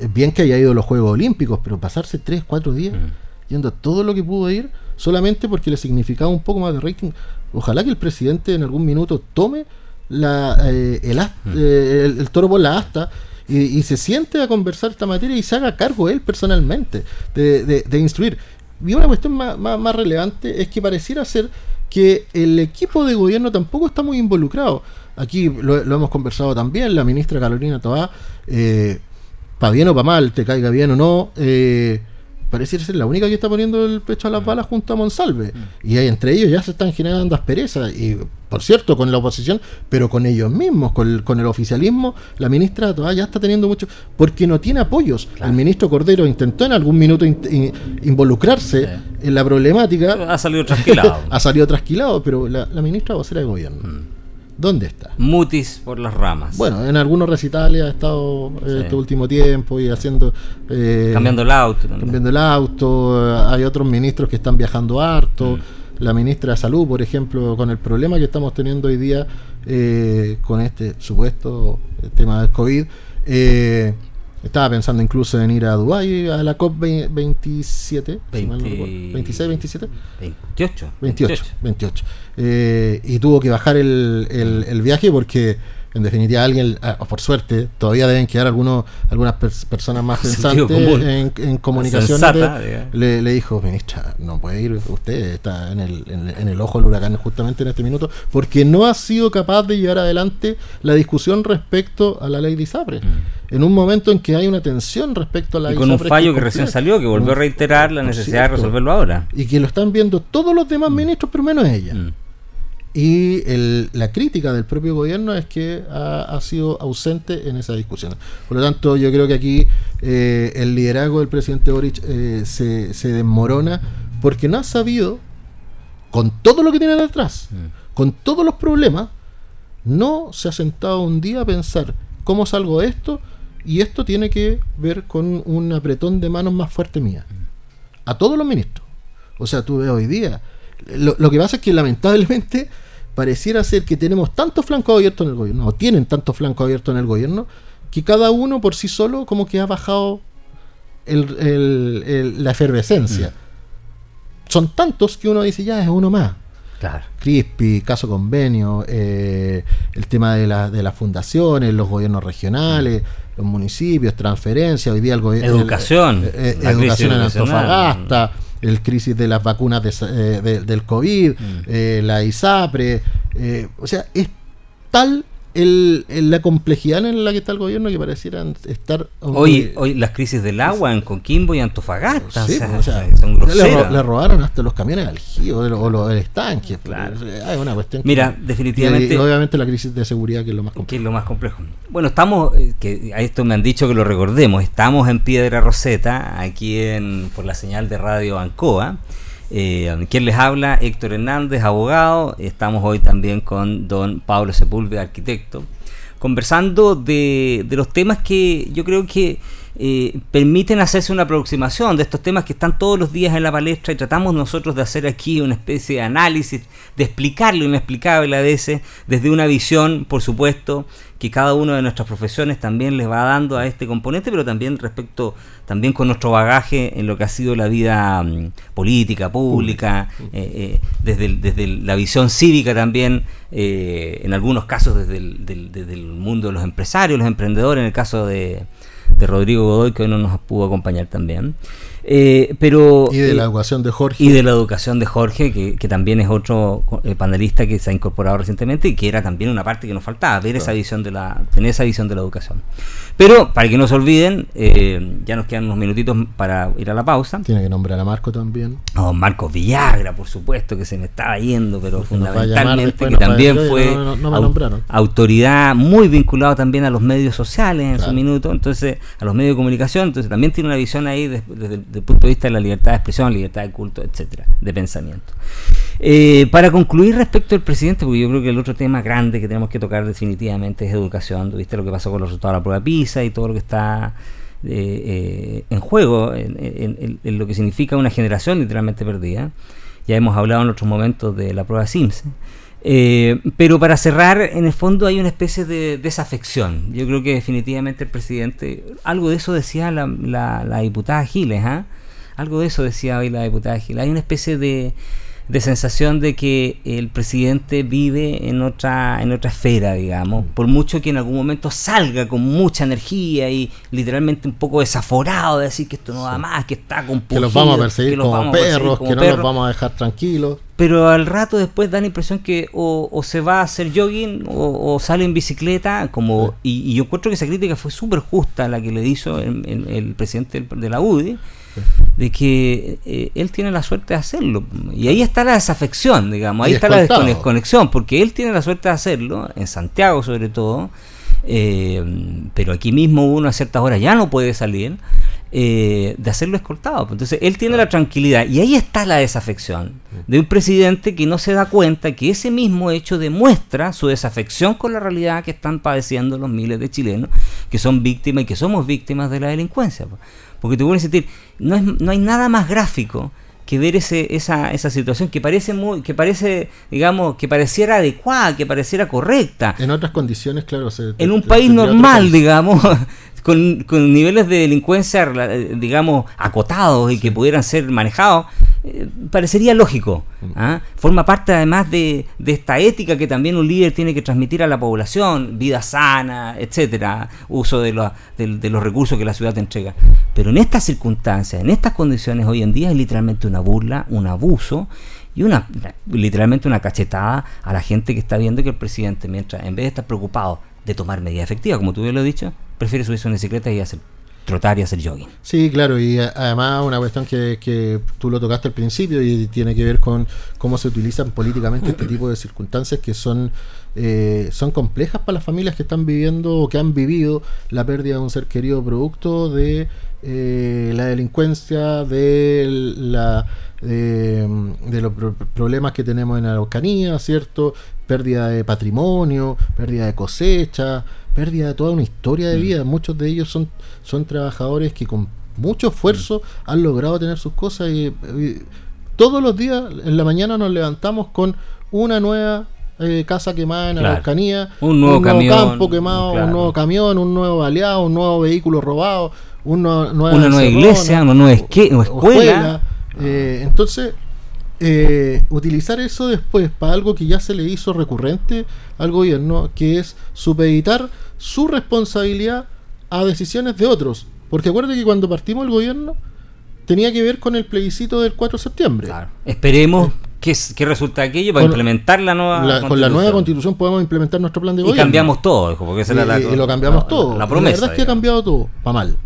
Eh, Bien que haya ido a los Juegos Olímpicos, pero pasarse 3, 4 días Mm. yendo a todo lo que pudo ir solamente porque le significaba un poco más de rating. Ojalá que el presidente en algún minuto tome la, eh, el, as- eh, el- el toro por la asta y, y se siente a conversar esta materia y se haga cargo él personalmente de, de- de instruir. Y una cuestión más, más- más relevante es que pareciera ser que el equipo de gobierno tampoco está muy involucrado. Aquí lo, lo hemos conversado también, la ministra Carolina Toá, eh, para bien o para mal, te caiga bien o no, eh, pareciera ser la única que está poniendo el pecho a las balas junto a Monsalve. Y ahí entre ellos ya se están generando asperezas. Y por cierto, con la oposición, pero con ellos mismos, con el, con el oficialismo, la ministra todavía ya está teniendo mucho. Porque no tiene apoyos. El ministro Cordero intentó en algún minuto in- in- involucrarse Sí. en la problemática. Ha salido trasquilado. [LAUGHS] ha salido trasquilado, pero la, la ministra vocera de gobierno, Mm. ¿Dónde está? Mutis por las ramas. Bueno, en algunos recitales ha estado eh, Sí. este último tiempo y haciendo. eh, cambiando el auto. cambiando el auto, eh, hay otros ministros que están viajando harto, Mm. la ministra de Salud, por ejemplo, con el problema que estamos teniendo hoy día eh, con este supuesto tema del COVID, eh, estaba pensando incluso en ir a Dubái a la COP27, si mal no 20 recuerdo, 26, 27. 28. 28, 28. Eh, y tuvo que bajar el, el- el viaje porque, en definitiva, alguien, ah, por suerte, todavía deben quedar algunos, algunas pers- personas más [LAUGHS] pensantes en, en comunicación. Le, le dijo, ministra, no puede ir usted, está en el, en, en el ojo del huracán justamente en este minuto, porque no ha sido capaz de llevar adelante la discusión respecto a la ley de ISAPRE. En un momento en que hay una tensión respecto a la Mm. Y ley con un fallo que recién salió, que volvió a reiterar la necesidad de resolverlo ahora. Y que lo están viendo todos los demás ministros, pero menos ella. Mm. Y el- la crítica del propio gobierno es que ha, ha sido ausente en esa discusión. Por lo tanto, yo creo que aquí eh, el liderazgo del presidente Boric eh, se, se desmorona porque no ha sabido, con todo lo que tiene detrás, Mm. con todos los problemas, no se ha sentado un día a pensar cómo salgo de esto y esto tiene que ver con un apretón de manos más fuerte mía. A todos los ministros. O sea, tú ves hoy día. Lo, lo que pasa es que lamentablemente pareciera ser que tenemos tantos flancos abiertos en el gobierno, o tienen tantos flancos abiertos en el gobierno, que cada uno por sí solo como que ha bajado el- el- el- la efervescencia. Son tantos que uno dice, ya es uno más. Claro. CRISPI, caso convenio, eh, el tema de, la, de las fundaciones, los gobiernos regionales, los municipios, transferencias, hoy día el gobierno... Educación. eh, crisis educación en. Antofagasta, el crisis de las vacunas de, eh, de- del COVID, Mm. eh, la ISAPRE, eh, o sea, es tal el, el- la complejidad en la que está el gobierno que parecieran estar... Hoy, hoy las crisis del agua en Coquimbo y Antofagasta Sí, o sea, o sea, son le, le robaron hasta los camiones al giro o, lo- o los estanques. Claro. Es una cuestión Mira, definitivamente y obviamente la crisis de seguridad que es lo más que complejo. es lo más complejo. Bueno, estamos, eh, que a esto me han dicho que lo recordemos, estamos en Piedra Roseta, aquí en por la señal de radio Ancoa. Eh, quien les habla, Héctor Hernández, abogado. Estamos hoy también con don Pablo Sepúlveda, arquitecto, conversando de, de los temas que yo creo que eh, permiten hacerse una aproximación de estos temas que están todos los días en la palestra y tratamos nosotros de hacer aquí una especie de análisis, de explicar lo inexplicable a veces, desde una visión, por supuesto, que cada una de nuestras profesiones también les va dando a este componente, pero también respecto, también con nuestro bagaje en lo que ha sido la vida mm, política, pública, eh, eh, desde, el- desde el- la visión cívica también, eh, en algunos casos desde el, del- desde el mundo de los empresarios, los emprendedores, en el caso de, de Rodrigo Godoy, que hoy no nos pudo acompañar también. Eh, pero, Y de la eh, educación de Jorge. y de la educación de Jorge, que, que también es otro eh, panelista que se ha incorporado recientemente y que era también una parte que nos faltaba, ver esa visión de la, tener esa visión de la educación. Pero, para que no se olviden, eh, ya nos quedan unos minutitos para ir a la pausa. Tiene que nombrar a Marco también. A don Marcos Villagra, por supuesto, que se me estaba yendo, pero Porque fundamentalmente después, que también fue "Oye, no, no, no me au- nombraron". autoridad muy vinculado también a los medios sociales en su minuto, entonces a los medios de comunicación, entonces también tiene una visión ahí desde el punto de vista de la libertad de expresión, libertad de culto, etcétera, de pensamiento. Eh, para concluir respecto al presidente, porque yo creo que el otro tema grande que tenemos que tocar definitivamente es educación, viste lo que pasó con los resultados de la prueba PISA y todo lo que está eh, eh, en juego, en, lo que significa una generación literalmente perdida. Ya hemos hablado en otros momentos de la prueba SIMS. Eh, pero para cerrar, en el fondo hay una especie de desafección. Yo creo que definitivamente el presidente, algo de eso decía la, la- la diputada Giles, ¿ah? algo de eso decía hoy la diputada Giles. Hay una especie de, de sensación de que el presidente vive en otra, en otra esfera, digamos, por mucho que en algún momento salga con mucha energía y literalmente un poco desaforado de decir que esto no da más, que está con Que los vamos a perseguir como perros, que no los vamos a dejar tranquilos. pero al rato después da la impresión que o, o se va a hacer jogging o, o sale en bicicleta como y, y yo encuentro que esa crítica fue súper justa la que le hizo el, el- el presidente de la UDI de que eh, él tiene la suerte de hacerlo y ahí está la desafección digamos ahí está la desconexión porque él tiene la suerte de hacerlo en Santiago sobre todo eh, pero aquí mismo uno a ciertas horas ya no puede salir eh, de hacerlo escoltado. Entonces él tiene la tranquilidad y ahí está la desafección de un presidente que no se da cuenta que ese mismo hecho demuestra su desafección con la realidad que están padeciendo los miles de chilenos que son víctimas y que somos víctimas de la delincuencia. Po. Porque te voy a decir, no, es, no hay nada más gráfico que ver ese, esa, esa situación que parece muy, que parece, digamos, que pareciera adecuada, que pareciera correcta, En otras condiciones, claro. se- en un país normal, país. digamos, con, niveles de delincuencia, eh, digamos, acotados y que pudieran ser manejados, eh, parecería lógico. ¿ah? Forma parte además de, de esta ética que también un líder tiene que transmitir a la población, vida sana, etcétera, uso de, de, de los recursos que la ciudad te entrega. Pero en estas circunstancias, en estas condiciones hoy en día es literalmente una burla, un abuso y una literalmente una cachetada a la gente que está viendo que el presidente, mientras en vez de estar preocupado de tomar medidas efectivas, como tú bien lo has dicho, prefiere subirse a una bicicleta y hacer trotar y hacer jogging. Sí, claro, y además una cuestión que, que tú lo tocaste al principio y tiene que ver con cómo se utilizan políticamente este tipo de circunstancias que son, eh, son complejas para las familias que están viviendo o que han vivido la pérdida de un ser querido producto de eh, la delincuencia, de la de, de los pro- problemas que tenemos en la Araucanía, ¿cierto? Pérdida de patrimonio, pérdida de cosecha, pérdida de toda una historia de vida. Muchos de ellos son, son trabajadores que con mucho esfuerzo han logrado tener sus cosas y, y todos los días en la mañana nos levantamos con una nueva eh, casa quemada en la Claro. Araucanía, Un nuevo camión, campo quemado, claro. un nuevo camión, un nuevo baleado, un nuevo vehículo robado, una nueva, Una nueva encerrona, iglesia, una nueva una escuela. eh, entonces, eh, utilizar eso después para algo que ya se le hizo recurrente al gobierno, que es supeditar su responsabilidad a decisiones de otros. Porque acuérdate que cuando partimos el gobierno tenía que ver con el plebiscito del 4 de septiembre. Claro. Esperemos que, que resulta aquello para Con- implementar la nueva La- con la nueva constitución podemos implementar nuestro plan de Y gobierno. cambiamos todo, hijo, porque esa y, era la, y lo cambiamos la- todo. La, Y promesa. La verdad es que ha cambiado todo, para mal.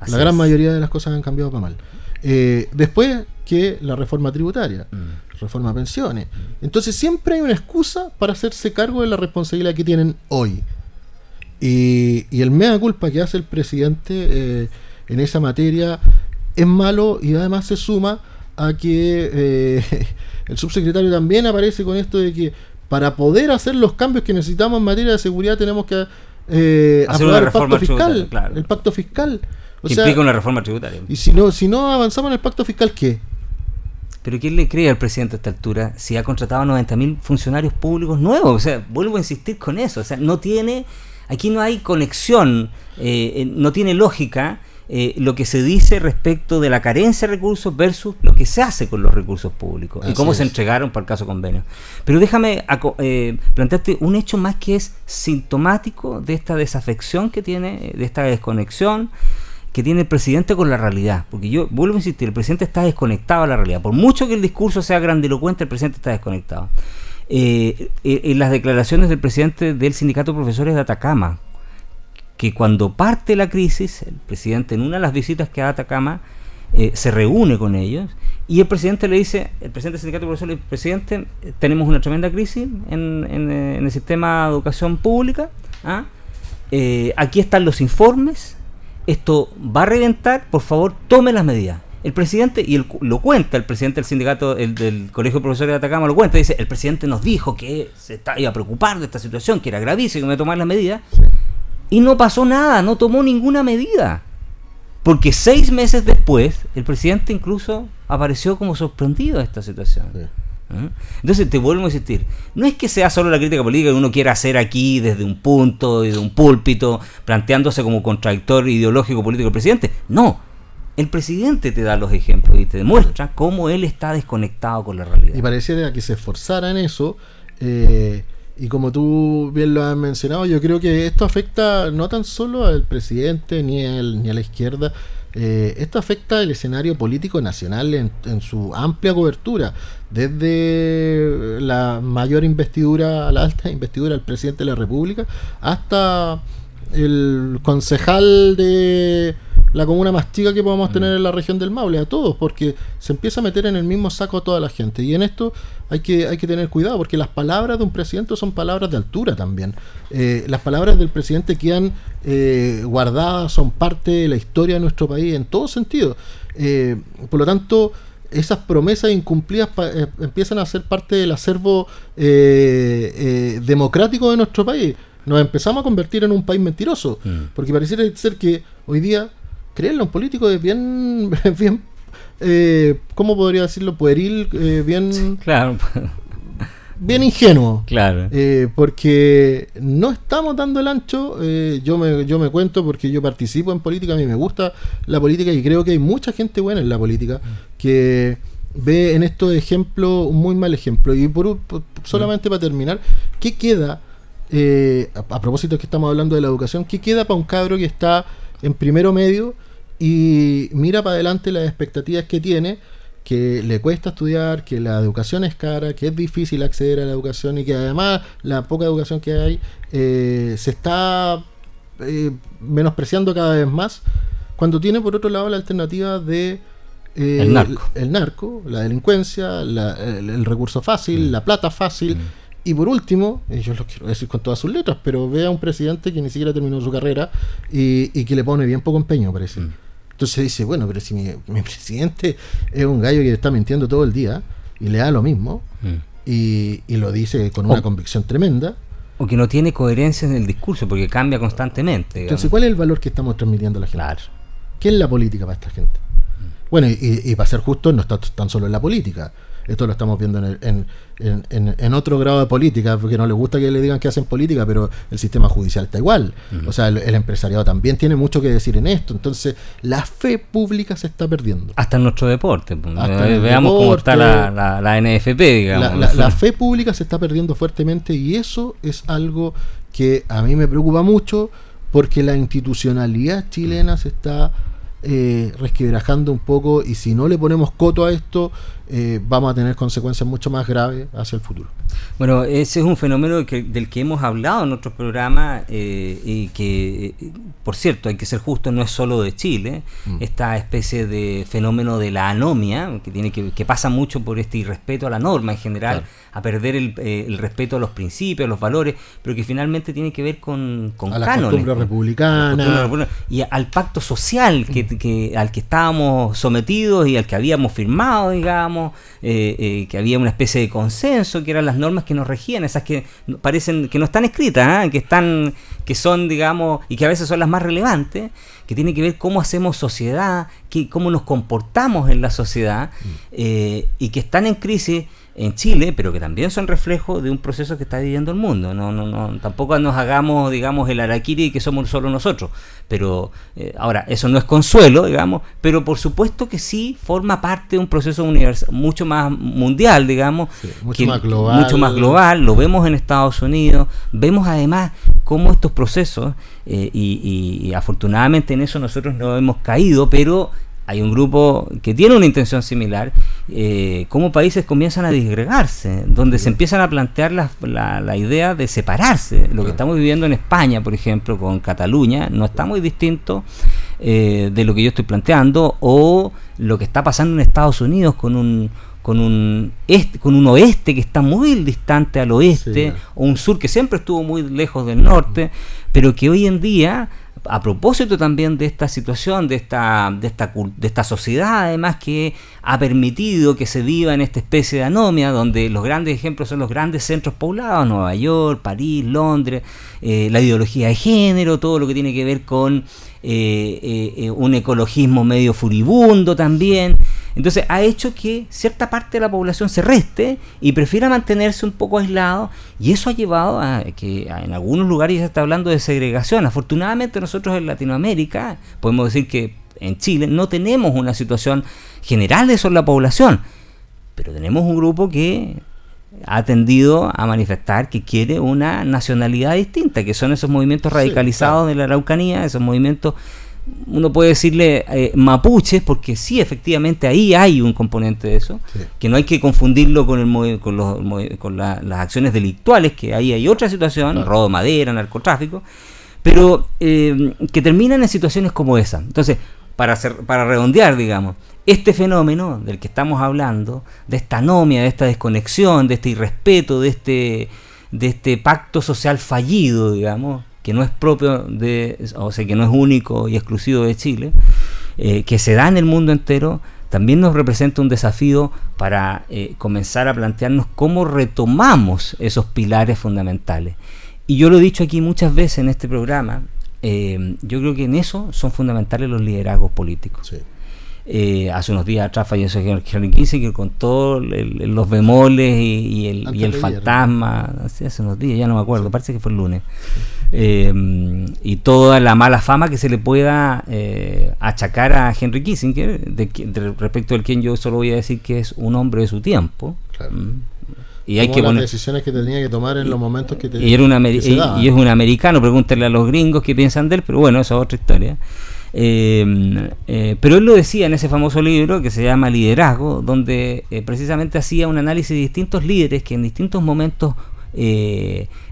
Así la gran es. mayoría de las cosas han cambiado para mal. Eh, después que la reforma tributaria, Mm. reforma a pensiones. Entonces siempre hay una excusa para hacerse cargo de la responsabilidad que tienen hoy. Y, y el mea culpa que hace el presidente eh, en esa materia es malo y además se suma a que eh, [LAUGHS] el subsecretario también aparece con esto de que para poder hacer los cambios que necesitamos en materia de seguridad tenemos que eh, aprobar el pacto fiscal. claro. El pacto fiscal. O Que sea, implica una reforma tributaria. y si no, si no avanzamos en el pacto fiscal, ¿qué? Pero ¿quién le cree al presidente a esta altura si ha contratado a 90.000 funcionarios públicos nuevos? O sea, vuelvo a insistir con eso. O sea, no tiene, aquí no hay conexión, eh, eh, no tiene lógica eh, lo que se dice respecto de la carencia de recursos versus lo que se hace con los recursos públicos y cómo se entregaron para el caso convenio. Pero déjame eh, plantearte un hecho más que es sintomático de esta desafección que tiene, de esta desconexión que tiene el presidente con la realidad. Porque yo vuelvo a insistir, el presidente está desconectado a la realidad. Por mucho que el discurso sea grandilocuente, el presidente está desconectado. Eh, eh, en las declaraciones del presidente del sindicato de profesores de Atacama, que cuando parte la crisis, el presidente en una de las visitas que da a Atacama eh, se reúne con ellos y el presidente le dice, el presidente del sindicato de profesores dice, presidente, tenemos una tremenda crisis en, el sistema de educación pública, ¿ah? Aquí están los informes, esto va a reventar, por favor tome las medidas. El presidente, y cu- lo cuenta, el presidente del sindicato el, del Colegio de Profesores de Atacama lo cuenta, dice, el presidente nos dijo que se está, iba a preocupar de esta situación, que era gravísimo, que tomar las medidas, y no pasó nada, no tomó ninguna medida. Porque seis meses después, el presidente incluso apareció como sorprendido de esta situación. Sí. ¿Mm? Entonces te vuelvo a insistir, no es que sea solo la crítica política que uno quiera hacer aquí desde un punto, desde un púlpito, planteándose como contradictor ideológico político del presidente. No, el presidente te da los ejemplos y te demuestra cómo él está desconectado con la realidad. Y pareciera que se esforzara en eso. eh, y como tú bien lo has mencionado, yo creo que esto afecta no tan solo al presidente ni, ni a la izquierda, eh, esto afecta el escenario político nacional en, en su amplia cobertura, desde la mayor investidura, la alta investidura del presidente de la República, hasta el concejal de la comuna más chica que podamos tener en la región del Maule, a todos, porque se empieza a meter en el mismo saco a toda la gente. Y en esto hay que, hay que tener cuidado, porque las palabras de un presidente son palabras de altura también. Eh, las palabras del presidente quedan eh, guardadas, son parte de la historia de nuestro país en todo sentido. Eh, por lo tanto, esas promesas incumplidas pa- eh, empiezan a ser parte del acervo democrático de nuestro país. Nos empezamos a convertir en un país mentiroso, Mm. porque pareciera ser que hoy día creerle a un político es bien, [LAUGHS] bien eh, ¿cómo podría decirlo? Pueril, eh, bien, Claro, [LAUGHS] bien ingenuo. claro. Eh, porque no estamos dando el ancho. eh, yo, me, yo me cuento porque yo participo en política, a mí me gusta la política y creo que hay mucha gente buena en la política que ve en estos ejemplos un muy mal ejemplo. Y por, por- solamente para terminar, ¿qué queda? eh, a, a propósito que estamos hablando de la educación, ¿qué queda para un cabro que está en primero medio y mira para adelante las expectativas que tiene? que le cuesta estudiar, que la educación es cara, que es difícil acceder a la educación y que además la poca educación que hay eh, se está eh, menospreciando cada vez más, cuando tiene por otro lado la alternativa de eh, El narco. el narco, la delincuencia, la- el, el recurso fácil, la plata fácil. Y por último, y yo lo quiero decir con todas sus letras, pero ve a un presidente que ni siquiera terminó su carrera y, y que le pone bien poco empeño, parece. Mm. Entonces dice, bueno, pero si mi, mi presidente es un gallo que está mintiendo todo el día y le da lo mismo Mm. y, y lo dice con una Oh. convicción tremenda, O que no tiene coherencia en el discurso porque cambia constantemente. digamos. entonces ¿cuál es el valor que estamos transmitiendo a la gente? Claro. ¿Qué es la política para esta gente? Bueno, y, y- y para ser justo, no está tan solo en la política. Esto lo estamos viendo en, en, otro grado de política, porque no les gusta que le digan que hacen política, pero el sistema judicial está igual. O sea, el, empresariado también tiene mucho que decir en esto. Entonces, la fe pública se está perdiendo. Hasta en nuestro deporte. Pues, eh, veamos cómo está la, la, NFP, digamos. La, fe pública se está perdiendo fuertemente y eso es algo que a mí me preocupa mucho porque la institucionalidad chilena se está eh, resquebrajando un poco y si no le ponemos coto a esto, eh, vamos a tener consecuencias mucho más graves hacia el futuro. Bueno, ese es un fenómeno del que hemos hablado en otros programas eh, y que, eh, por cierto, hay que ser justo, no es solo de Chile, mm. esta especie de fenómeno de la anomia, que, tiene que, que pasa mucho por este irrespeto a la norma en general, a perder el, respeto a los principios, a los valores, pero que finalmente tiene que ver con, con a la costumbre republicana y al pacto social que, que, al que estábamos sometidos y al que habíamos firmado, digamos eh, eh, que había una especie de consenso, que eran las normas que nos regían, esas que parecen que no están escritas, ¿ah? que están, que son, digamos, y que a veces son las más relevantes, que tiene que ver cómo hacemos sociedad, que, cómo nos comportamos en la sociedad, mm. eh, y que están en crisis en Chile, pero que también son reflejo de un proceso que está viviendo el mundo. No, no, no, tampoco nos hagamos, digamos, el araquiri que somos solo nosotros. Pero eh, ahora, eso no es consuelo, digamos, pero por supuesto que sí forma parte de un proceso universal, mucho más mundial, digamos, mucho más global. Mucho más global, lo vemos en Estados Unidos, vemos además cómo estos procesos, eh, y, y afortunadamente en eso nosotros no hemos caído, pero hay un grupo que tiene una intención similar, eh, cómo países comienzan a disgregarse, donde se empiezan a plantear la, la, idea de separarse. Lo que estamos viviendo en España, por ejemplo, con Cataluña, no está muy distinto eh, de lo que yo estoy planteando, o lo que está pasando en Estados Unidos con un con un este, con un oeste que está muy distante al oeste, o un sur que siempre estuvo muy lejos del norte, pero que hoy en día a propósito también de esta situación, de esta, de esta, de esta sociedad además que ha permitido que se viva en esta especie de anomia, donde los grandes ejemplos son los grandes centros poblados, Nueva York, París, Londres, eh, la ideología de género, todo lo que tiene que ver con eh, eh, un ecologismo medio furibundo también. Entonces ha hecho que cierta parte de la población se reste y prefiera mantenerse un poco aislado y eso ha llevado a que en algunos lugares se está hablando de segregación. Afortunadamente nosotros en Latinoamérica, podemos decir que en Chile no tenemos una situación general de eso en la población, pero tenemos un grupo que ha tendido a manifestar que quiere una nacionalidad distinta, que son esos movimientos radicalizados de la Araucanía, esos movimientos uno puede decirle eh, mapuches, porque sí, efectivamente ahí hay un componente de eso, que no hay que confundirlo con, el, con, los, con las acciones delictuales, que ahí hay otra situación, robo de madera, narcotráfico, pero eh, que terminan en situaciones como esa. Entonces, para, hacer, para redondear, digamos, este fenómeno del que estamos hablando, de esta anomia, de esta desconexión, de este irrespeto, de este, de este pacto social fallido, digamos, que no es propio de, o sea, que no es único y exclusivo de Chile, eh, que se da en el mundo entero, también nos representa un desafío para eh, comenzar a plantearnos cómo retomamos esos pilares fundamentales. Y yo lo he dicho aquí muchas veces en este programa, eh, yo creo que en eso son fundamentales los liderazgos políticos. Eh, hace unos días atrás falleció Henry Kissinger con todos los bemoles y, el, y el fantasma, hace, unos días, ya no me acuerdo, parece que fue el lunes. Eh, y toda la mala fama que se le pueda eh, achacar a Henry Kissinger, de, respecto al quien yo solo voy a decir que es un hombre de su tiempo. Mm. Y hay que las decisiones que tenía que tomar en los momentos que tenía. Y, era y, es un americano, pregúntale a los gringos qué piensan de él, pero bueno, esa es otra historia. Eh, eh, pero él lo decía en ese famoso libro que se llama Liderazgo, donde eh, precisamente hacía un análisis de distintos líderes que en distintos momentos,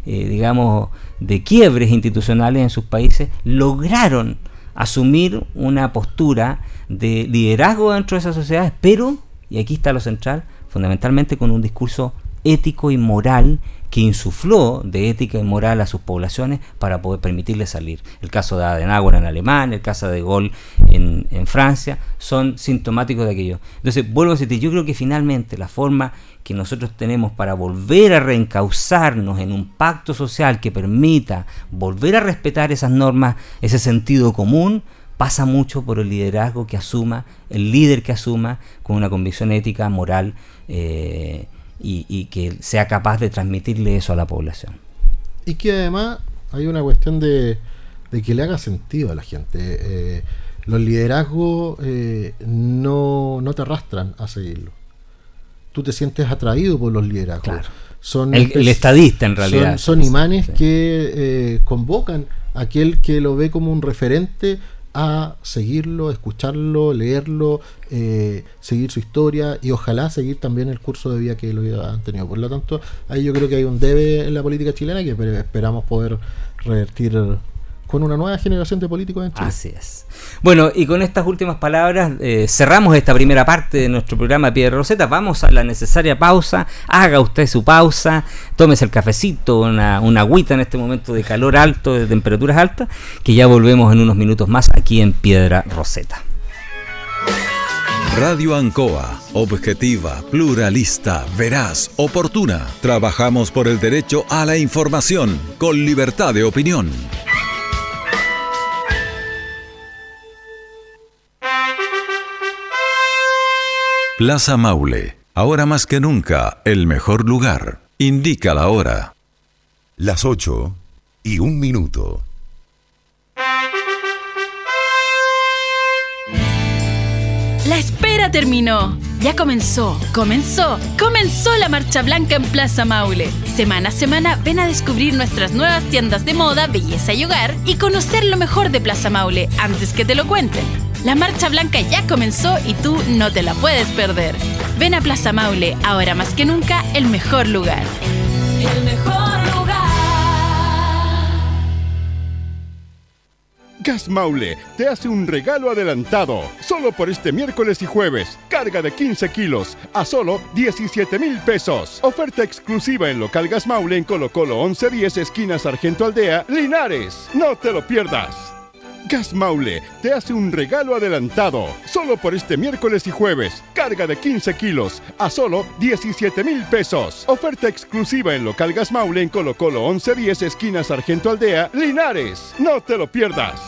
digamos, de quiebres institucionales en sus países, lograron asumir una postura de liderazgo dentro de esas sociedades, pero, y aquí está lo central, fundamentalmente con un discurso ético y moral que insufló de ética y moral a sus poblaciones para poder permitirles salir. El caso de Adenauer en Alemania, el caso de Gaulle en, Francia, son sintomáticos de aquello. Entonces, vuelvo a decirte, yo creo que finalmente la forma que nosotros tenemos para volver a reencauzarnos en un pacto social que permita volver a respetar esas normas, ese sentido común, pasa mucho por el liderazgo que asuma, el líder que asuma con una convicción ética, moral eh, y, que sea capaz de transmitirle eso a la población. Y que además hay una cuestión de, que le haga sentido a la gente. Eh, los liderazgos eh, no, no te arrastran a seguirlo. Tú te sientes atraído por los liderazgos. Claro. Son, el, estadista en realidad. Son, imanes que eh, convocan a aquel que lo ve como un referente a seguirlo, escucharlo, leerlo, eh, seguir su historia y ojalá seguir también el curso de vida que lo han tenido. Por lo tanto, ahí yo creo que hay un debe en la política chilena que esperamos poder revertir con una nueva generación de políticos en Chile. Así es. Bueno, y con estas últimas palabras eh, cerramos esta primera parte de nuestro programa Piedra Roseta. Vamos a la necesaria pausa. Haga usted su pausa, tómese el cafecito, una, una agüita en este momento de calor alto, de temperaturas altas, que ya volvemos en unos minutos más aquí en Piedra Roseta. Radio Ancoa, objetiva, pluralista, veraz, oportuna. Trabajamos por el derecho a la información, con libertad de opinión. Plaza Maule, ahora más que nunca, el mejor lugar. Indica la hora. Las 8 y un minuto. La espera terminó. Ya comenzó, comenzó, comenzó la Marcha Blanca en Plaza Maule. Semana a semana ven a descubrir nuestras nuevas tiendas de moda, belleza y hogar y conocer lo mejor de Plaza Maule antes que te lo cuenten. La marcha blanca ya comenzó y tú no te la puedes perder. Ven a Plaza Maule, ahora más que nunca, el mejor lugar. El mejor lugar. Gas Maule te hace un regalo adelantado. Solo por este miércoles y jueves. Carga de 15 kilos a solo 17 mil pesos. Oferta exclusiva en local Gas Maule en Colo Colo 1110 esquina Sargento Aldea, Linares. No te lo pierdas. Gas Maule te hace un regalo adelantado. Solo por este miércoles y jueves. Carga de 15 kilos a solo 17 mil pesos. Oferta exclusiva en local Gas Maule en Colo Colo 1110 esquina Sargento Aldea, Linares. No te lo pierdas.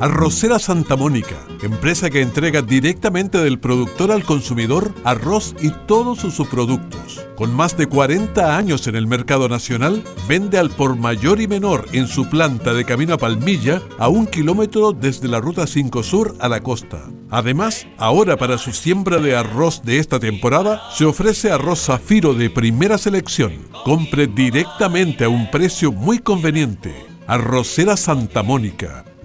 Arrocera Santa Mónica, empresa que entrega directamente del productor al consumidor arroz y todos sus subproductos. Con más de 40 años en el mercado nacional, vende al por mayor y menor en su planta de Camino a Palmilla a un kilómetro desde la Ruta 5 Sur a la costa. Además, ahora para su siembra de arroz de esta temporada, se ofrece arroz zafiro de primera selección. Compre directamente a un precio muy conveniente. Arrocera Santa Mónica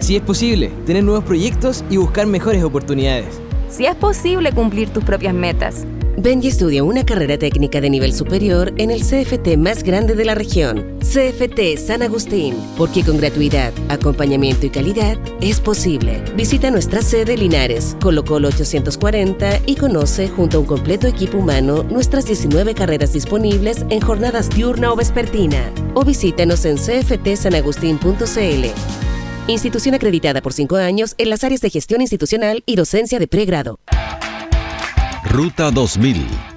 si es posible, tener nuevos proyectos y buscar mejores oportunidades. Si es posible cumplir tus propias metas. Ven y estudia una carrera técnica de nivel superior en el CFT más grande de la región, CFT San Agustín, porque con gratuidad, acompañamiento y calidad es posible. Visita nuestra sede Linares, Colo Colo 840 y conoce junto a un completo equipo humano nuestras 19 carreras disponibles en jornadas diurna o vespertina. O visítanos en cftsanagustin.cl. Institución acreditada por cinco años en las áreas de gestión institucional y docencia de pregrado. Ruta 2000.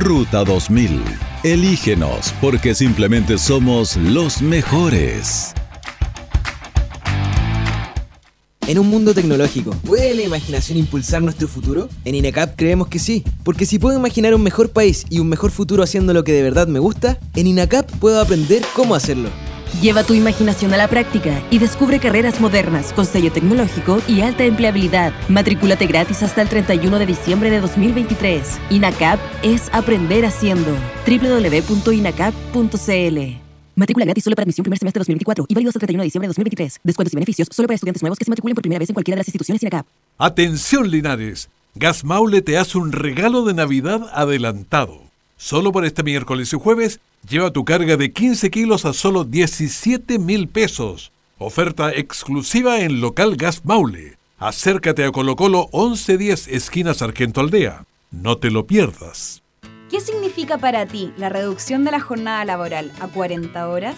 Ruta 2000. Elígenos porque simplemente somos los mejores. En un mundo tecnológico, ¿puede la imaginación impulsar nuestro futuro? En INACAP creemos que sí, porque si puedo imaginar un mejor país y un mejor futuro haciendo lo que de verdad me gusta, en INACAP puedo aprender cómo hacerlo. Lleva tu imaginación a la práctica y descubre carreras modernas con sello tecnológico y alta empleabilidad. Matrículate gratis hasta el 31 de diciembre de 2023. INACAP es aprender haciendo. www.inacap.cl Matrícula gratis solo para admisión primer semestre de 2024 y válido hasta el 31 de diciembre de 2023. Descuentos y beneficios solo para estudiantes nuevos que se matriculen por primera vez en cualquiera de las instituciones INACAP. Atención Linares, Gas Maule te hace un regalo de Navidad adelantado. Solo por este miércoles y jueves, lleva tu carga de 15 kilos a solo 17 mil pesos. Oferta exclusiva en local Gas Maule. Acércate a Colo Colo 1110 esquina Sargento Aldea. No te lo pierdas. ¿Qué significa para ti la reducción de la jornada laboral a 40 horas?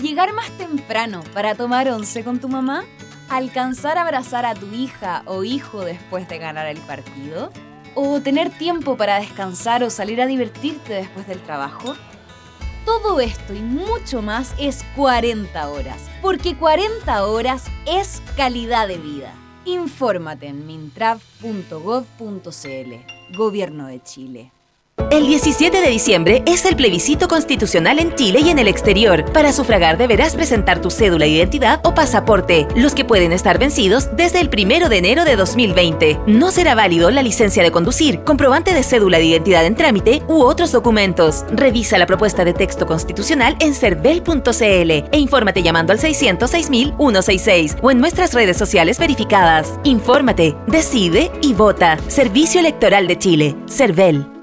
¿Llegar más temprano para tomar once con tu mamá? ¿Alcanzar a abrazar a tu hija o hijo después de ganar el partido? ¿O tener tiempo para descansar o salir a divertirte después del trabajo? Todo esto y mucho más es 40 horas, porque 40 horas es calidad de vida. Infórmate en mintrav.gov.cl, Gobierno de Chile. El 17 de diciembre es el plebiscito constitucional en Chile y en el exterior. Para sufragar deberás presentar tu cédula de identidad o pasaporte, los que pueden estar vencidos desde el 1 de enero de 2020. No será válido la licencia de conducir, comprobante de cédula de identidad en trámite u otros documentos. Revisa la propuesta de texto constitucional en cervel.cl e infórmate llamando al 606.166 o en nuestras redes sociales verificadas. Infórmate, decide y vota. Servicio Electoral de Chile. Cervel.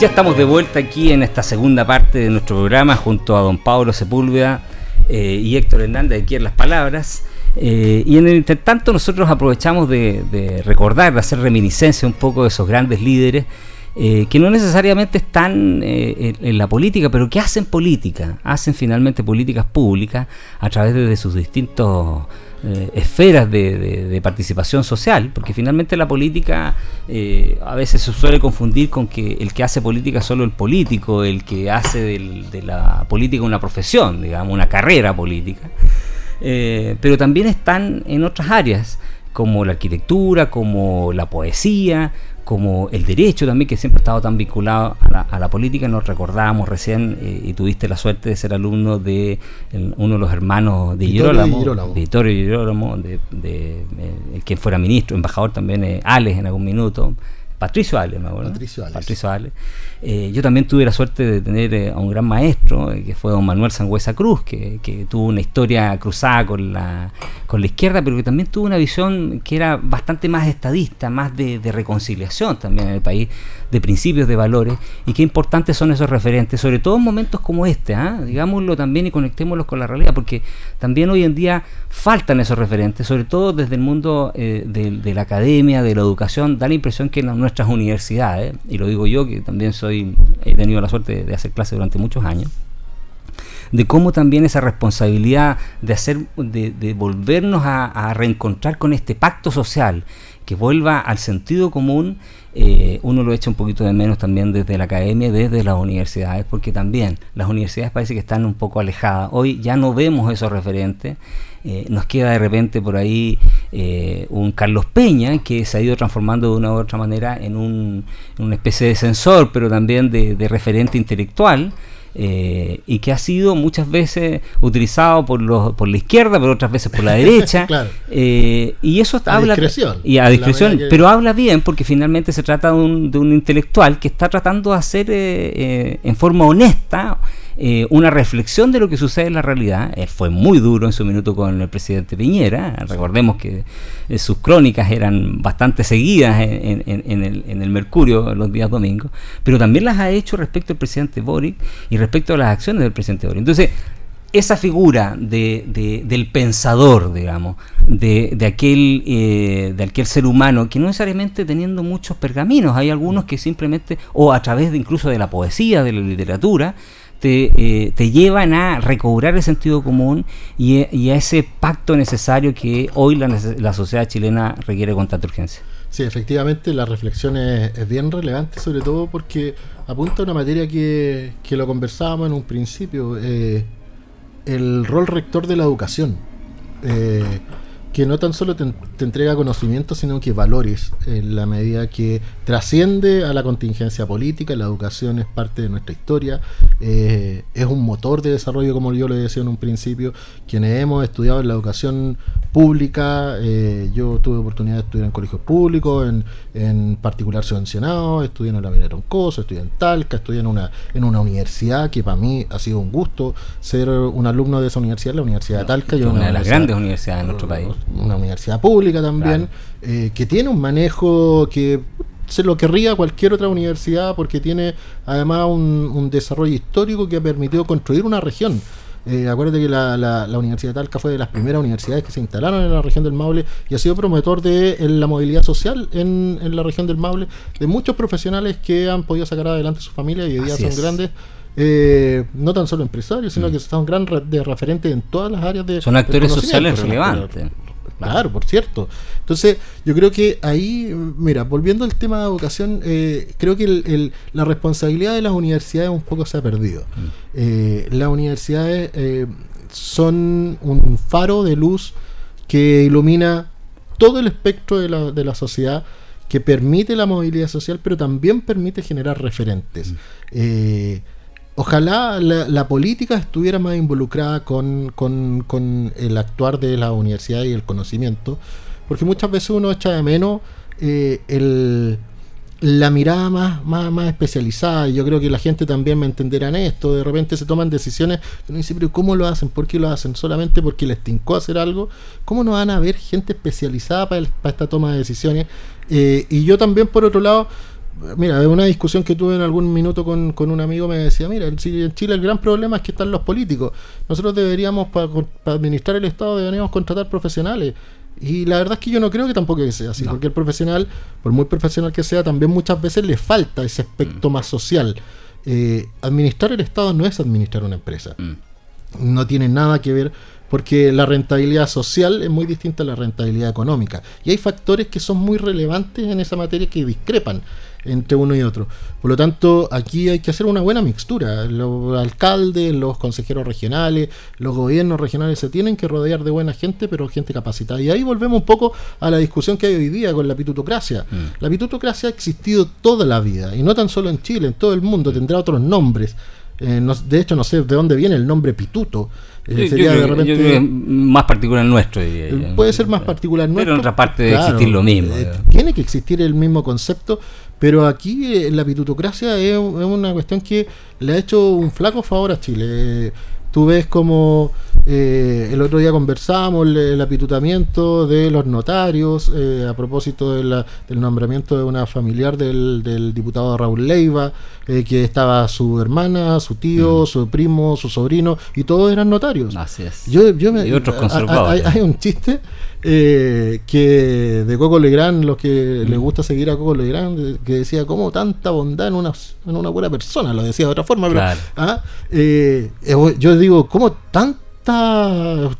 Ya estamos de vuelta aquí en esta segunda parte de nuestro programa junto a don Pablo Sepúlveda eh, y Héctor Hernández aquí en Las Palabras. Eh, y en el intertanto nosotros aprovechamos de, de recordar, de hacer reminiscencia un poco de esos grandes líderes eh, que no necesariamente están eh, en, la política, pero que hacen política, hacen finalmente políticas públicas a través de, sus distintos eh, esferas de, de- participación social, porque finalmente la política eh, a veces se suele confundir con que el que hace política es solo el político, el que hace de la política una profesión, digamos, una carrera política. Pero también están en otras áreas, como la arquitectura, como la poesía, como el derecho también, que siempre ha estado tan vinculado a la, a la política. Nos recordábamos recién, eh, y tuviste la suerte de ser alumno de el- uno de los hermanos de Girolamo, Girolamo. Vittorio Girolamo, de, de, eh, el quien fuera ministro, embajador también, eh, Alex en algún minuto, Patricio Ale, me acuerdo. Patricio Ale, Patricio Ale. Eh, yo también tuve la suerte de tener eh, a un gran maestro, eh, que fue don Manuel Sangüesa Cruz, que, que tuvo una historia cruzada con la, con la izquierda, pero que también tuvo una visión que era bastante más estadista, más de, de reconciliación también en el país, de principios, de valores, y qué importantes son esos referentes, sobre todo en momentos como este, ¿ah? digámoslo también y conectémoslos con la realidad, porque también hoy en día faltan esos referentes, sobre todo desde el mundo eh, de, la academia, de la educación, da la impresión que en nuestras universidades, y lo digo yo que también soy he tenido la suerte de, hacer clases durante muchos años, de cómo también esa responsabilidad de hacer, de volvernos a, a reencontrar con este pacto social que vuelva al sentido común, eh, uno lo echa un poquito de menos también desde la academia, desde las universidades, porque también las universidades parece que están un poco alejadas. Hoy ya no vemos esos referentes. Eh, nos queda de repente por ahí eh, un Carlos Peña que se ha ido transformando de una u otra manera en, un, una especie de censor, pero también de referente intelectual. Eh, y que ha sido muchas veces utilizado por los por la izquierda, pero otras veces por la derecha. [LAUGHS] Claro. Eh, y eso A habla discreción. y a discreción, que- pero habla bien porque finalmente se trata de un, de un intelectual que está tratando de hacer eh, eh, en forma honesta eh, una reflexión de lo que sucede en la realidad. Él fue muy duro en su minuto con el presidente Piñera. Recordemos que eh, sus crónicas eran bastante seguidas en el, en el Mercurio los días domingos, pero también las ha hecho respecto al presidente Boric y respecto a las acciones del presidente Boric. Entonces, esa figura de, de- del pensador, digamos, de, de aquel, eh, de aquel ser humano que no necesariamente teniendo muchos pergaminos, hay algunos que simplemente, o a través de incluso de la poesía, de la literatura, te, eh, te llevan a recobrar el sentido común y, e- y a ese pacto necesario que hoy la, sociedad chilena requiere con tanta urgencia. Sí, efectivamente la reflexión es, bien relevante, sobre todo porque apunta a una materia que, que lo conversábamos en un principio, eh, el rol rector de la educación, eh, que no tan solo te, te entrega conocimientos, sino que valores, en la medida que trasciende a la contingencia política, la educación es parte de nuestra historia, eh, es un motor de desarrollo, como yo le decía en un principio, quienes hemos estudiado en la educación pública, eh, yo tuve oportunidad de estudiar en colegios públicos, en, en particular subvencionados, estudié en la Minera Troncoso, estudié en Talca, estudié en una, en una universidad que para mí ha sido un gusto ser un alumno de esa universidad, la Universidad de Talca. y Una, de las grandes universidades de nuestro país. Una universidad pública también, eh, que tiene un manejo que se lo querría cualquier otra universidad porque tiene además un, un desarrollo histórico que ha permitido construir una región. Eh, acuérdate que la, la- la Universidad de Talca fue de las primeras universidades que se instalaron en la región del Maule y ha sido promotor de en la movilidad social en, en la región del Maule, de muchos profesionales que han podido sacar adelante su familia y hoy día Así son es. grandes, eh, no tan solo empresarios, sino que son gran re- de referentes en todas las áreas de Son actores sociales relevantes. Claro, por cierto. Entonces, yo creo que ahí, mira, volviendo al tema de educación, eh, creo que el- el- la responsabilidad de las universidades un poco se ha perdido. Eh, las universidades eh, son un faro de luz que ilumina todo el espectro de la, de la sociedad, que permite la movilidad social, pero también permite generar referentes. Eh, Ojalá la, política estuviera más involucrada con, con- el actuar de la universidad y el conocimiento, porque muchas veces uno echa de menos eh, el, la mirada más, más, más especializada. Y yo creo que la gente también me entenderá en esto. De repente se toman decisiones que uno dice, pero ¿cómo lo hacen? ¿Por qué lo hacen? ¿Solamente porque les tincó hacer algo? ¿Cómo no van a haber gente especializada para esta toma de decisiones? Eh, y yo también, por otro lado, Mira, una discusión que tuve en algún minuto con, con un amigo me decía, mira, en Chile el gran problema es que están los políticos. Nosotros deberíamos, para administrar el Estado, deberíamos contratar profesionales. Y la verdad es que yo no creo que tampoco sea así, porque el profesional, por muy profesional que sea, también muchas veces le falta ese aspecto más social. Eh, administrar el Estado no es administrar una empresa. No tiene nada que ver porque la rentabilidad social es muy distinta a la rentabilidad económica. Y hay factores que son muy relevantes en esa materia que discrepan entre uno y otro. Por lo tanto, aquí hay que hacer una buena mixtura. Los alcaldes, los consejeros regionales, los gobiernos regionales se tienen que rodear de buena gente, pero gente capacitada. Y ahí volvemos un poco a la discusión que hay hoy día con la pitutocracia. La pitutocracia ha existido toda la vida, y no tan solo en Chile, en todo el mundo, tendrá otros nombres. eh, no- de hecho, no sé de dónde viene el nombre pituto. Eh, Yo- yo sería de repente- es más particular nuestro, diría. Eh, Puede ser más particular Pero nuestro. en otra parte debe existir lo mismo, eh, tiene que existir el mismo concepto, pero aquí eh, la pitutocracia es, es una cuestión que le ha hecho un flaco favor a Chile. Eh, Tú ves como eh, el otro día conversábamos el, el apitutamiento de los notarios eh, a propósito de la- del nombramiento de una familiar del, del diputado Raúl Leiva, eh, que estaba su hermana, su Mm. tío, su primo, su sobrino, y todos eran notarios. Así es. Yo, yo me- Y otros conservadores. Hay, hay un chiste eh, que de Coco Legrand, los que les gusta seguir a Coco Legrand, eh, que decía, ¿cómo tanta bondad en una, en una buena persona? Lo decía de otra forma, pero Claro. ah, eh, yo digo, ¿cómo tanta...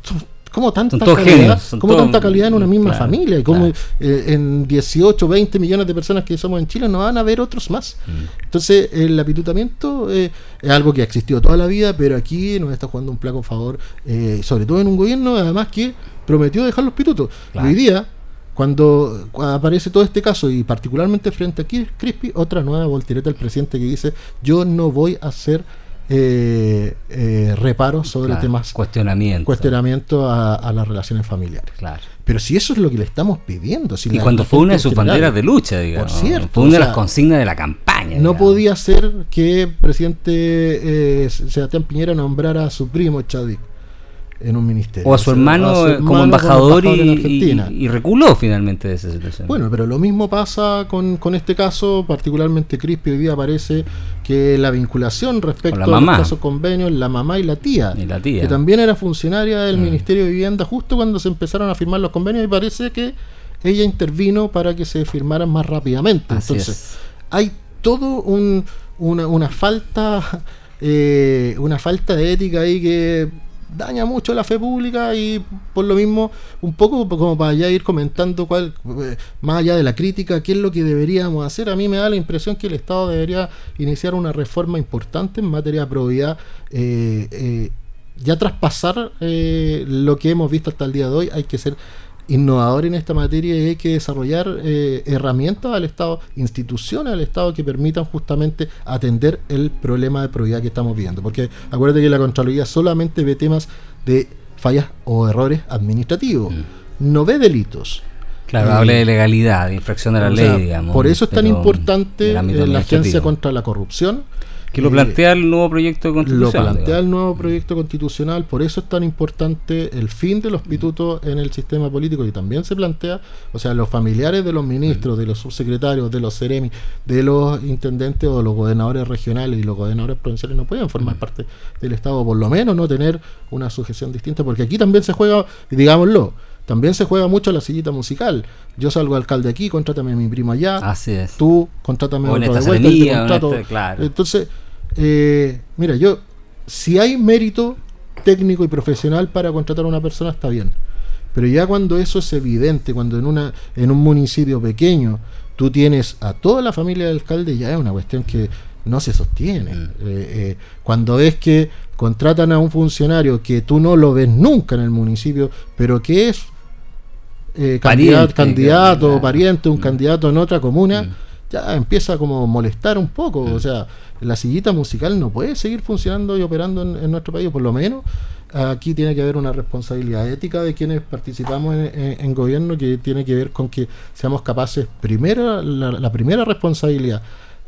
¿Cómo tanta, Son calidad, genios, cómo tanta calidad en una misma claro, familia? Cómo claro. eh, en 18, 20 millones de personas que somos en Chile no van a haber otros más. Mm. Entonces, el apitutamiento eh, es algo que ha existido toda la vida, pero aquí nos está jugando un flaco favor, eh, sobre todo en un gobierno, además que prometió dejar los pitutos. Claro. hoy día, cuando, cuando aparece todo este caso, y particularmente frente a Crispy, otra nueva voltereta del presidente que dice: Yo no voy a hacer eh, eh, reparos sobre Claro, temas. Cuestionamiento. Cuestionamiento a, a las relaciones familiares. Claro. Pero si eso es lo que le estamos pidiendo. si Y cuando fue una de sus banderas de lucha, digamos. Por cierto. Fue una o de las consignas de la campaña. no digamos. podía ser que el presidente eh, Sebastián Piñera nombrara a su primo Chadwick en un ministerio. O a su sea, hermano, a su eh, como embajador, en y, Argentina. y- y reculó finalmente de esa situación. Bueno, pero lo mismo pasa con, con este caso, particularmente Crispy. Hoy día parece que la vinculación respecto a los casos convenios, la mamá y la tía, Y la tía. que también era funcionaria del Mm. Ministerio de Vivienda justo cuando se empezaron a firmar los convenios y parece que ella intervino para que se firmaran más rápidamente. Así Entonces, es. hay todo un, una, una falta [LAUGHS] eh, una falta de ética ahí que daña mucho la fe pública y por lo mismo un poco como para ya ir comentando cuál eh, más allá de la crítica qué es lo que deberíamos hacer. A mí me da la impresión que el Estado debería iniciar una reforma importante en materia de probidad eh, eh, ya traspasar eh, lo que hemos visto hasta el día de hoy. Hay que ser innovador en esta materia y hay que desarrollar eh, herramientas al Estado, instituciones al Estado que permitan justamente atender el problema de probidad que estamos viendo. Porque acuérdate que la Contraloría solamente ve temas de fallas o errores administrativos, no ve delitos. Claro, habla de legalidad, de infracción de la ley, sea, digamos. Por eso es tan importante eh, la Agencia contra la Corrupción. Que lo plantea el nuevo proyecto de lo plantea el nuevo proyecto constitucional, por eso es tan importante el fin de los pitutos en el sistema político y también se plantea, o sea, los familiares de los ministros, de los subsecretarios, de los seremi, de los intendentes o los gobernadores regionales y los gobernadores provinciales no pueden formar parte del Estado, por lo menos no tener una sujeción distinta, porque aquí también se juega, digámoslo, también se juega mucho la sillita musical. Yo salgo alcalde aquí, contrátame a mi primo allá. Así es. Tú, contrátame a otro de vuelta, te contrato. este- claro. Entonces, eh, mira, yo, si hay mérito técnico y profesional para contratar a una persona, está bien. Pero ya cuando eso es evidente, cuando en, una, en un municipio pequeño tú tienes a toda la familia del alcalde, ya es una cuestión que no se sostiene. Mm. Eh, eh, cuando es que contratan a un funcionario que tú no lo ves nunca en el municipio, pero que es eh, candidato, candidato claro. pariente, Mm. un candidato en otra comuna, ya empieza como a molestar un poco. Mm. O sea, la sillita musical no puede seguir funcionando y operando en, en nuestro país, por lo menos aquí tiene que haber una responsabilidad ética de quienes participamos en, en- en gobierno que tiene que ver con que seamos capaces, primero, la, la primera responsabilidad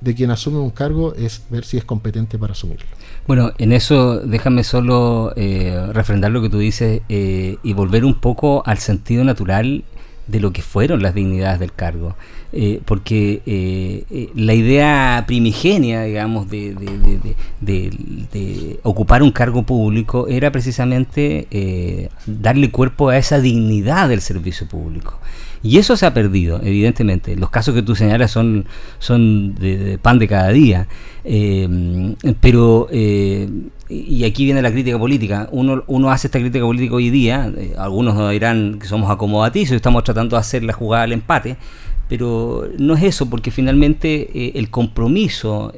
de quien asume un cargo es ver si es competente para asumirlo. Bueno, en eso déjame solo eh, refrendar lo que tú dices eh, y volver un poco al sentido natural de lo que fueron las dignidades del cargo. Eh, porque eh, eh, la idea primigenia, digamos, de, de- de- de- ocupar un cargo público era precisamente darle cuerpo a esa dignidad del servicio público. Y eso se ha perdido, evidentemente. Los casos que tú señalas son, son de, pan de cada día. Eh, pero, eh, y aquí viene la crítica política. Uno, uno hace esta crítica política hoy día. eh, algunos nos dirán que somos acomodatizos y estamos tratando de hacer la jugada al empate. Pero no es eso, porque finalmente el compromiso,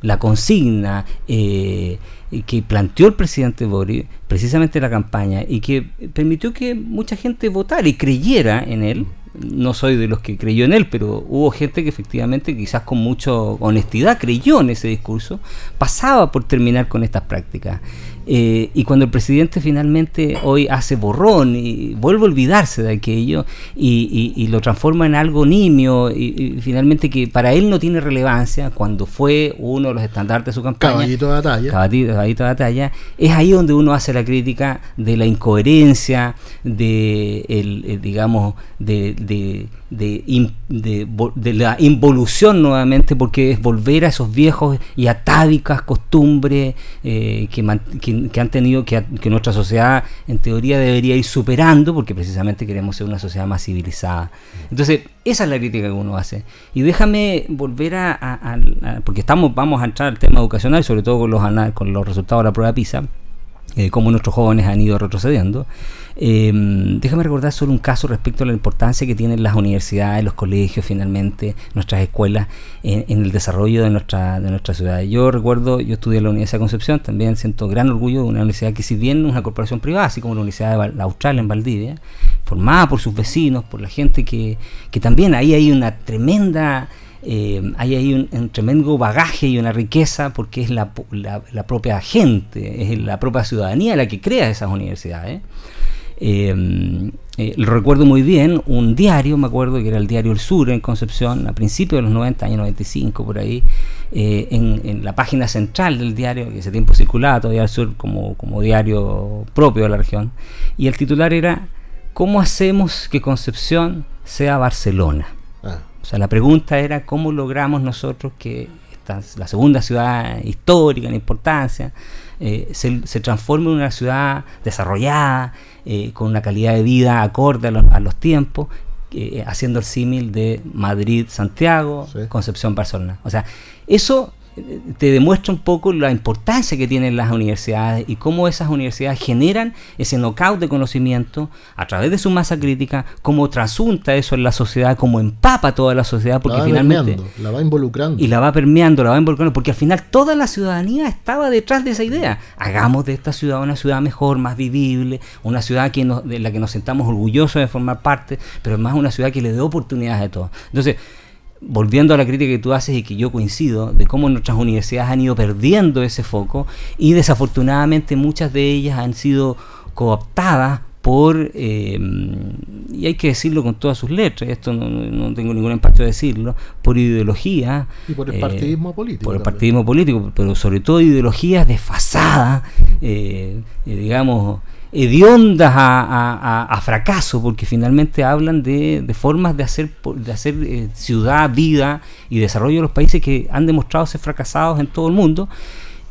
la consigna eh, que planteó el presidente Boric, precisamente en la campaña, y que permitió que mucha gente votara y creyera en él, no soy de los que creyó en él, pero hubo gente que efectivamente, quizás con mucha honestidad, creyó en ese discurso, pasaba por terminar con estas prácticas. Eh, y cuando el presidente finalmente hoy hace borrón y vuelve a olvidarse de aquello y, y- y lo transforma en algo nimio y, y finalmente que para él no tiene relevancia cuando fue uno de los estandartes de su campaña Caballito de batalla. caballito, caballito de batalla, es ahí donde uno hace la crítica de la incoherencia, de el, eh, digamos, de, de, de, la involución nuevamente, porque es volver a esos viejos y atávicas costumbres eh, que, han tenido, que, que nuestra sociedad en teoría debería ir superando, porque precisamente queremos ser una sociedad más civilizada. Entonces, esa es la crítica que uno hace. Y déjame volver a, porque estamos, vamos a entrar al tema educacional, sobre todo con los, con los resultados de la prueba PISA, eh, cómo nuestros jóvenes han ido retrocediendo. Eh, déjame recordar solo un caso respecto a la importancia que tienen las universidades, los colegios, finalmente, nuestras escuelas, en, en el desarrollo de nuestra, de nuestra ciudad. Yo recuerdo, yo estudié en la Universidad de Concepción, también siento gran orgullo de una universidad que si bien es una corporación privada, así como la Universidad de Val- Austral en Valdivia, formada por sus vecinos, por la gente que, que también ahí hay una tremenda eh, hay un, tremendo bagaje y una riqueza porque es la, la- la propia gente, es la propia ciudadanía la que crea esas universidades. Eh, eh, lo recuerdo muy bien, un diario, me acuerdo que era el diario El Sur en Concepción, a principios de los 90, años 95, por ahí, eh, en, en la página central del diario, que ese tiempo circulaba todavía El Sur como, como diario propio de la región, y el titular era ¿Cómo hacemos que Concepción sea Barcelona? Ah. O sea, la pregunta era cómo logramos nosotros que esta, la segunda ciudad histórica en importancia eh, se, se transforme en una ciudad desarrollada, eh, con una calidad de vida acorde a los, a los tiempos, eh, haciendo el símil de Madrid-Santiago, Concepción-Barcelona. O sea, eso te demuestra un poco la importancia que tienen las universidades y cómo esas universidades generan ese knockout de conocimiento a través de su masa crítica, cómo trasunta eso en la sociedad, cómo empapa toda la sociedad, porque la va finalmente la va involucrando. y la va permeando, la va involucrando, porque al final toda la ciudadanía estaba detrás de esa idea. Hagamos de esta ciudad una ciudad mejor, más vivible, una ciudad que nos- de la que nos sentamos orgullosos de formar parte, pero más una ciudad que le dé oportunidades a todos. Entonces, volviendo a la crítica que tú haces y que yo coincido, de cómo nuestras universidades han ido perdiendo ese foco y desafortunadamente muchas de ellas han sido cooptadas por, eh, y hay que decirlo con todas sus letras, esto no, no tengo ningún empacho de decirlo, por ideología. Y por el eh, partidismo político Por el también. partidismo político, pero sobre todo ideologías desfasadas, eh, eh, digamos, hediondas a, a- fracaso, porque finalmente hablan de, formas de hacer, de hacer eh, ciudad, vida y desarrollo de los países que han demostrado ser fracasados en todo el mundo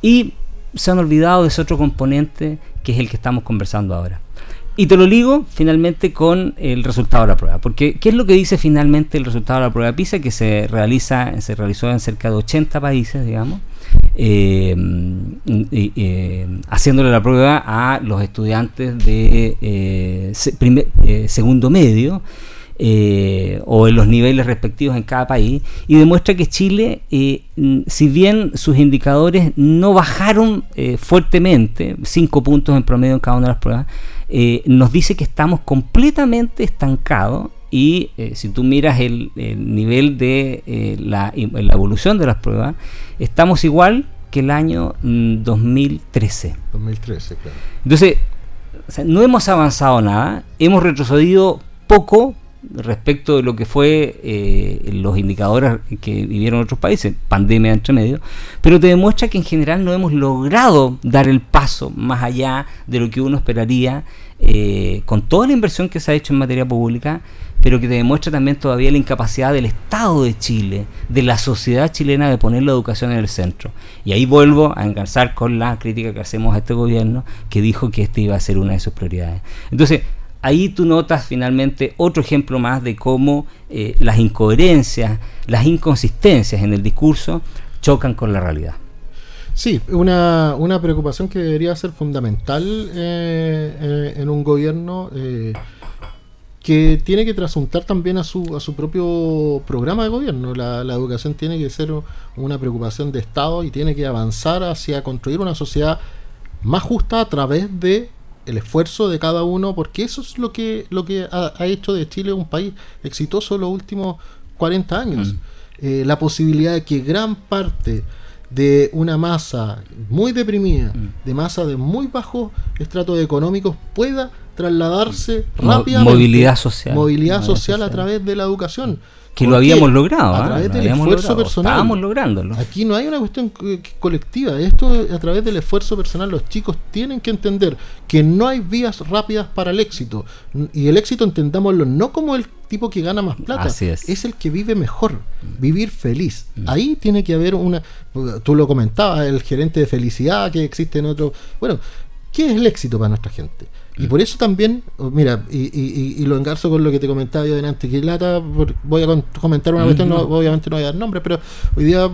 y se han olvidado de ese otro componente que es el que estamos conversando ahora. Y te lo ligo finalmente con el resultado de la prueba, porque ¿qué es lo que dice finalmente el resultado de la prueba PISA que se realiza, se realizó en cerca de 80 países, digamos, eh, eh, haciéndole la prueba a los estudiantes de eh, segundo medio o en los niveles respectivos en cada país y demuestra que Chile, si bien sus indicadores no bajaron fuertemente, 5 puntos en promedio en cada una de las pruebas, eh, nos dice que estamos completamente estancados y eh, si tú miras el, el nivel de eh, la, evolución de las pruebas, estamos igual que el año mm, 2013. 2013, claro. Entonces, o sea, no hemos avanzado nada, hemos retrocedido poco respecto de lo que fue eh, los indicadores que vivieron otros países, pandemia entre medio, pero te demuestra que en general no hemos logrado dar el paso más allá de lo que uno esperaría eh, con toda la inversión que se ha hecho en materia pública, pero que te demuestra también todavía la incapacidad del Estado de Chile, de la sociedad chilena de poner la educación en el centro. Y ahí vuelvo a enganzar con la crítica que hacemos a este gobierno, que dijo que este iba a ser una de sus prioridades. Entonces, ahí tú notas finalmente otro ejemplo más de cómo eh, las incoherencias, las inconsistencias en el discurso chocan con la realidad. Sí, una, una preocupación que debería ser fundamental eh, eh, en un gobierno que tiene que trasuntar también a su, a su propio programa de gobierno. La educación tiene que ser una preocupación de Estado y tiene que avanzar hacia construir una sociedad más justa a través de el esfuerzo de cada uno, porque eso es lo que, lo que ha, ha hecho de Chile un país exitoso los últimos 40 años. Eh, la posibilidad de que gran parte de una masa muy deprimida, de masa de muy bajos estratos económicos, pueda trasladarse Mo- rápidamente. movilidad social. Movilidad Movilidad social a través de la educación. Que ¿Por lo habíamos qué? logrado, A ¿ah? través del esfuerzo logrado. personal. Estábamos lográndolo. Aquí no hay una cuestión co- colectiva. Esto es a través del esfuerzo personal. Los chicos tienen que entender que no hay vías rápidas para el éxito. Y el éxito entendámoslo no como el tipo que gana más plata. Así es. el que vive mejor, vivir feliz. Ahí tiene que haber una... Tú lo comentabas, el gerente de felicidad que existe en otro... Bueno, ¿qué es el éxito para nuestra gente? Y por eso también, oh, mira, y, y- y- lo engarzo con lo que te comentaba yo delante, que lata, voy a comentar una cuestión, no- obviamente no voy a dar nombres, pero hoy día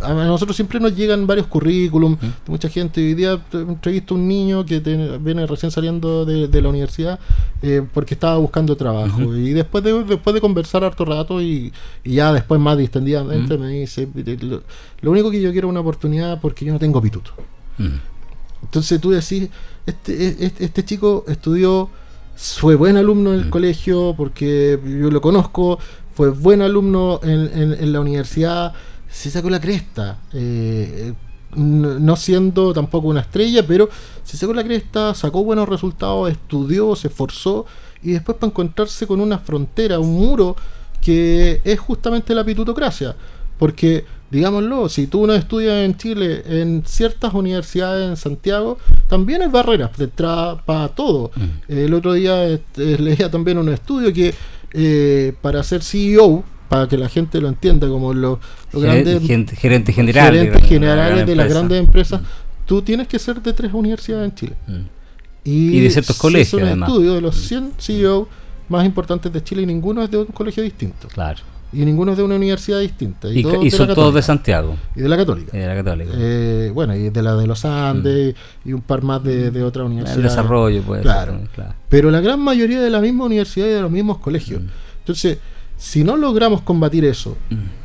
a nosotros siempre nos llegan varios currículum de mucha gente. Hoy día entrevisto a un niño que te- viene recién saliendo de, de la universidad eh, porque estaba buscando trabajo. Y después de, después de conversar harto rato y, y ya después más distendidamente me dice, lo, lo único que yo quiero es una oportunidad porque yo no tengo pituto. Entonces tú decís, este, este, este chico estudió, fue buen alumno en el colegio porque yo lo conozco, fue buen alumno en, en- en la universidad, se sacó la cresta, eh, n- no siendo tampoco una estrella, pero se sacó la cresta, sacó buenos resultados, estudió, se esforzó y después para encontrarse con una frontera, un muro que es justamente la pitutocracia. Porque, digámoslo, si tú no estudias en Chile, en ciertas universidades en Santiago, también hay barreras de entrada para todo. El otro día este, [LAUGHS] leía también un estudio que eh, para ser CEO, para que la gente lo entienda, como los, grandes gerente- gerente general gerentes generales de las grandes empresas, tú tienes que ser de tres universidades en Chile. Y de ciertos colegios, hizo un además. estudio de los 100 CEO más importantes de Chile y ninguno es de un colegio distinto. Claro. Y ninguno es de una universidad distinta. Y, todos son todos de. Santiago. Y de la Católica. Y de la Católica. Eh, bueno, y de la de los Andes y un par más de, de otras universidades. Mm. desarrollo puede ser claro. claro. Pero la gran mayoría de la misma universidad y de los mismos colegios. Mm. Entonces, si no logramos combatir eso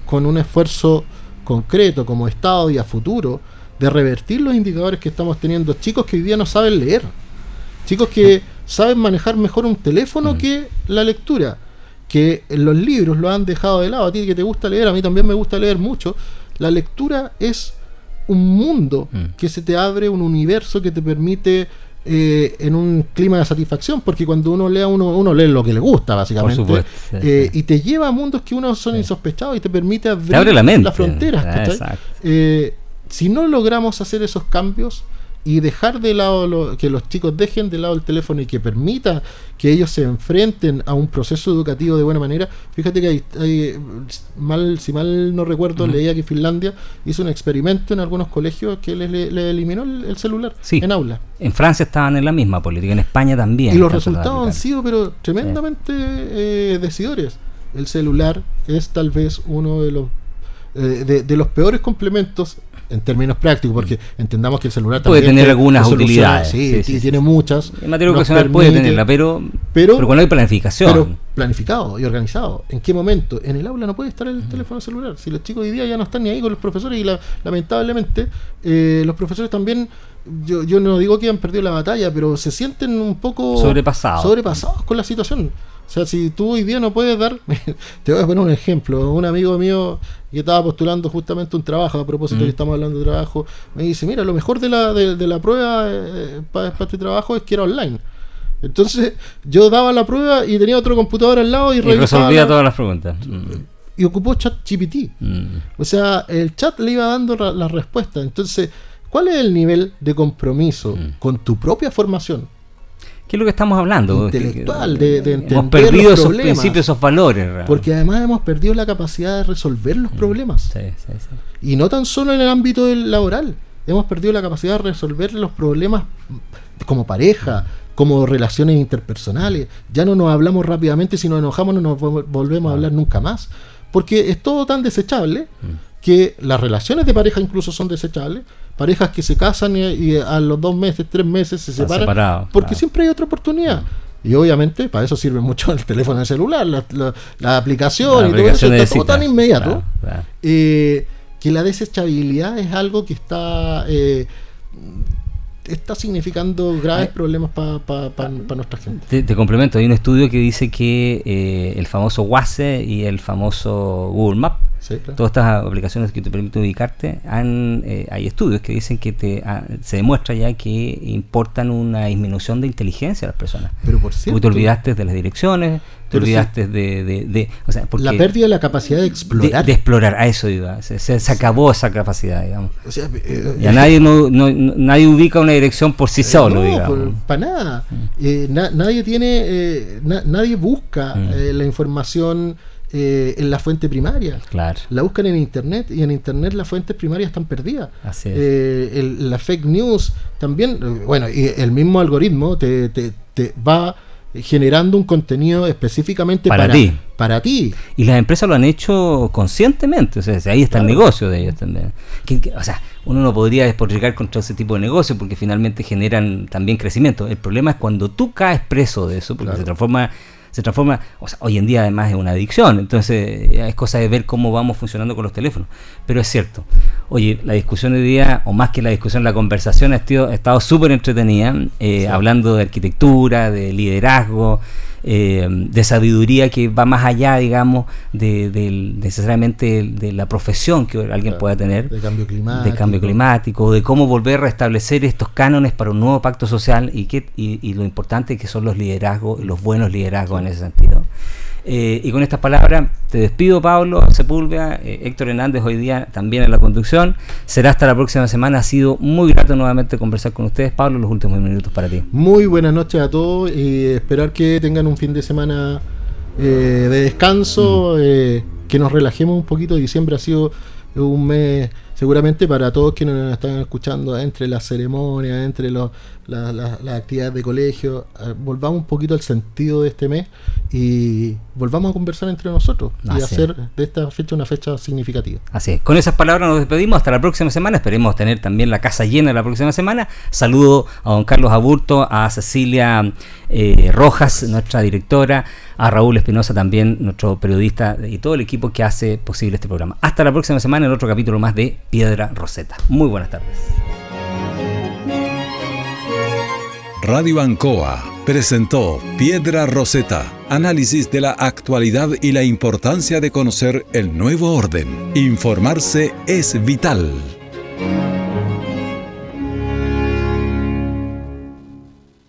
con un esfuerzo concreto como Estado y a futuro de revertir los indicadores que estamos teniendo, chicos que hoy día no saben leer, chicos que saben manejar mejor un teléfono que la lectura, que los libros lo han dejado de lado, a ti que te gusta leer, a mí también me gusta leer mucho, la lectura es un mundo que se te abre, un universo que te permite eh, en un clima de satisfacción, porque cuando uno lea, uno, uno lee lo que le gusta, básicamente. supuesto, sí, Eh, Y te lleva a mundos que uno son insospechados y te permite abrir abre la mente. las fronteras. Ah. Eh, si no logramos hacer esos cambios y dejar de lado lo- que los chicos dejen de lado el teléfono y que permita que ellos se enfrenten a un proceso educativo de buena manera, fíjate que hay, hay, mal, si mal no recuerdo, leía que Finlandia hizo un experimento en algunos colegios que le, le- le eliminó el, el celular Sí. en aula. En Francia estaban en la misma política, en España también. Y los resultados han sido pero tremendamente eh, decidores. El celular es tal vez uno de los eh, de, de los peores complementos en términos prácticos, porque entendamos que el celular Mm. Puede también tener te- algunas utilidades, Sí, sí, tiene muchas. En materia educacional puede tenerla, pero, pero, pero cuando hay planificación. pero planificado y organizado. ¿En qué momento? En el aula no puede estar el teléfono celular. Si los chicos hoy día ya no están ni ahí con los profesores y la- lamentablemente eh, los profesores también, yo, yo no digo que han perdido la batalla, pero se sienten un poco Sobrepasados. sobrepasados con la situación. O sea, si tú hoy día no puedes dar, [LAUGHS] te voy a poner un ejemplo. Un amigo mío que estaba postulando justamente un trabajo, a propósito Mm. que estamos hablando de trabajo, me dice, mira, lo mejor de la, de, de la prueba para este trabajo es que era online. Entonces yo daba la prueba y tenía otro computador al lado y, y resolvía la- todas las preguntas. Mm. y ocupó ChatGPT. O sea, el chat le iba dando ra- la respuesta. Entonces, ¿cuál es el nivel de compromiso con tu propia formación? ¿Qué es lo que estamos hablando? Intelectual, de, de entender Hemos perdido los esos principios, esos valores. Porque además hemos perdido la capacidad de resolver los problemas. Sí, sí, sí. Y no tan solo en el ámbito del laboral. Hemos perdido la capacidad de resolver los problemas como pareja, como relaciones interpersonales. Ya no nos hablamos rápidamente, si nos enojamos no nos vol- volvemos a hablar nunca más. Porque es todo tan desechable que las relaciones de pareja incluso son desechables. Parejas que se casan y, y a los dos meses, tres meses se Están separan. separados, porque claro. siempre hay otra oportunidad. Y obviamente para eso sirve mucho el teléfono celular, la, la- la aplicación La y todo eso está todo tan inmediato Claro, claro. eh, que la desechabilidad es algo que está eh, está significando graves Ay. problemas para nuestra gente. Te, te complemento, hay un estudio que dice que eh, el famoso WASE y el famoso Google Map, Sí, claro. todas estas aplicaciones que te permiten ubicarte, han, eh, hay estudios que dicen que te, ah, se demuestra ya que importan una disminución de inteligencia de las personas. Pero por Porque cierto, te olvidaste de las direcciones, te sí. olvidaste de, de, de- o sea, porque la pérdida de la capacidad de explorar. de explorar, a eso iba, se, se- se acabó esa capacidad, digamos. O sea, eh, Ya nadie, no, no- nadie ubica una dirección por sí solo, no, digamos. para nada. Eh, na- nadie tiene, eh, na- nadie busca Mm. eh, la información eh, en la fuente primaria. Claro. La buscan en internet y en internet las fuentes primarias están perdidas. Así es. Eh, el- la fake news también, eh, bueno, y el mismo algoritmo te, te- te va generando un contenido específicamente Para para, ti. Para ti. Y las empresas lo han hecho conscientemente, o sea, ahí está el negocio de ellos también. Que- que- o sea, uno no podría despotricar contra ese tipo de negocio porque finalmente generan también crecimiento. El problema es cuando tú caes preso de eso, porque se transforma, se transforma, o sea, hoy en día además es una adicción, entonces ya es cosa de ver cómo vamos funcionando con los teléfonos. Pero es cierto, oye, la discusión de hoy día, o más que la discusión, la conversación ha estado, ha estado súper entretenida, eh, hablando de arquitectura, de liderazgo, eh, de sabiduría que va más allá, digamos, de, del- necesariamente de la profesión que alguien pueda tener, De cambio climático. de cambio climático, de cómo volver a restablecer estos cánones para un nuevo pacto social y, que, y, y lo importante que son los liderazgos, los buenos liderazgos en ese sentido. Eh, y con estas palabras te despido, Pablo Sepúlveda, eh, Héctor Hernández hoy día también en la conducción. Será hasta la próxima semana. Ha sido muy grato nuevamente conversar con ustedes. Pablo, los últimos minutos para ti. Muy buenas noches a todos y esperar que tengan un fin de semana eh, de descanso, Mm. que nos relajemos un poquito. Diciembre ha sido un mes seguramente para todos quienes nos están escuchando entre las ceremonias, entre los, la- la- las actividades de colegio. eh, volvamos un poquito al sentido de este mes y volvamos a conversar entre nosotros y Así hacer de esta fecha una fecha significativa. Así es. Con esas palabras nos despedimos. Hasta la próxima semana. Esperemos tener también la casa llena la próxima semana. Saludo a don Carlos Aburto, a Cecilia eh, Rojas, nuestra directora, a Raúl Espinosa también, nuestro periodista y todo el equipo que hace posible este programa. Hasta la próxima semana en otro capítulo más de Piedra Roseta. Muy buenas tardes. Radio Ancoa presentó Piedra Roseta, análisis de la actualidad y la importancia de conocer el nuevo orden. Informarse es vital.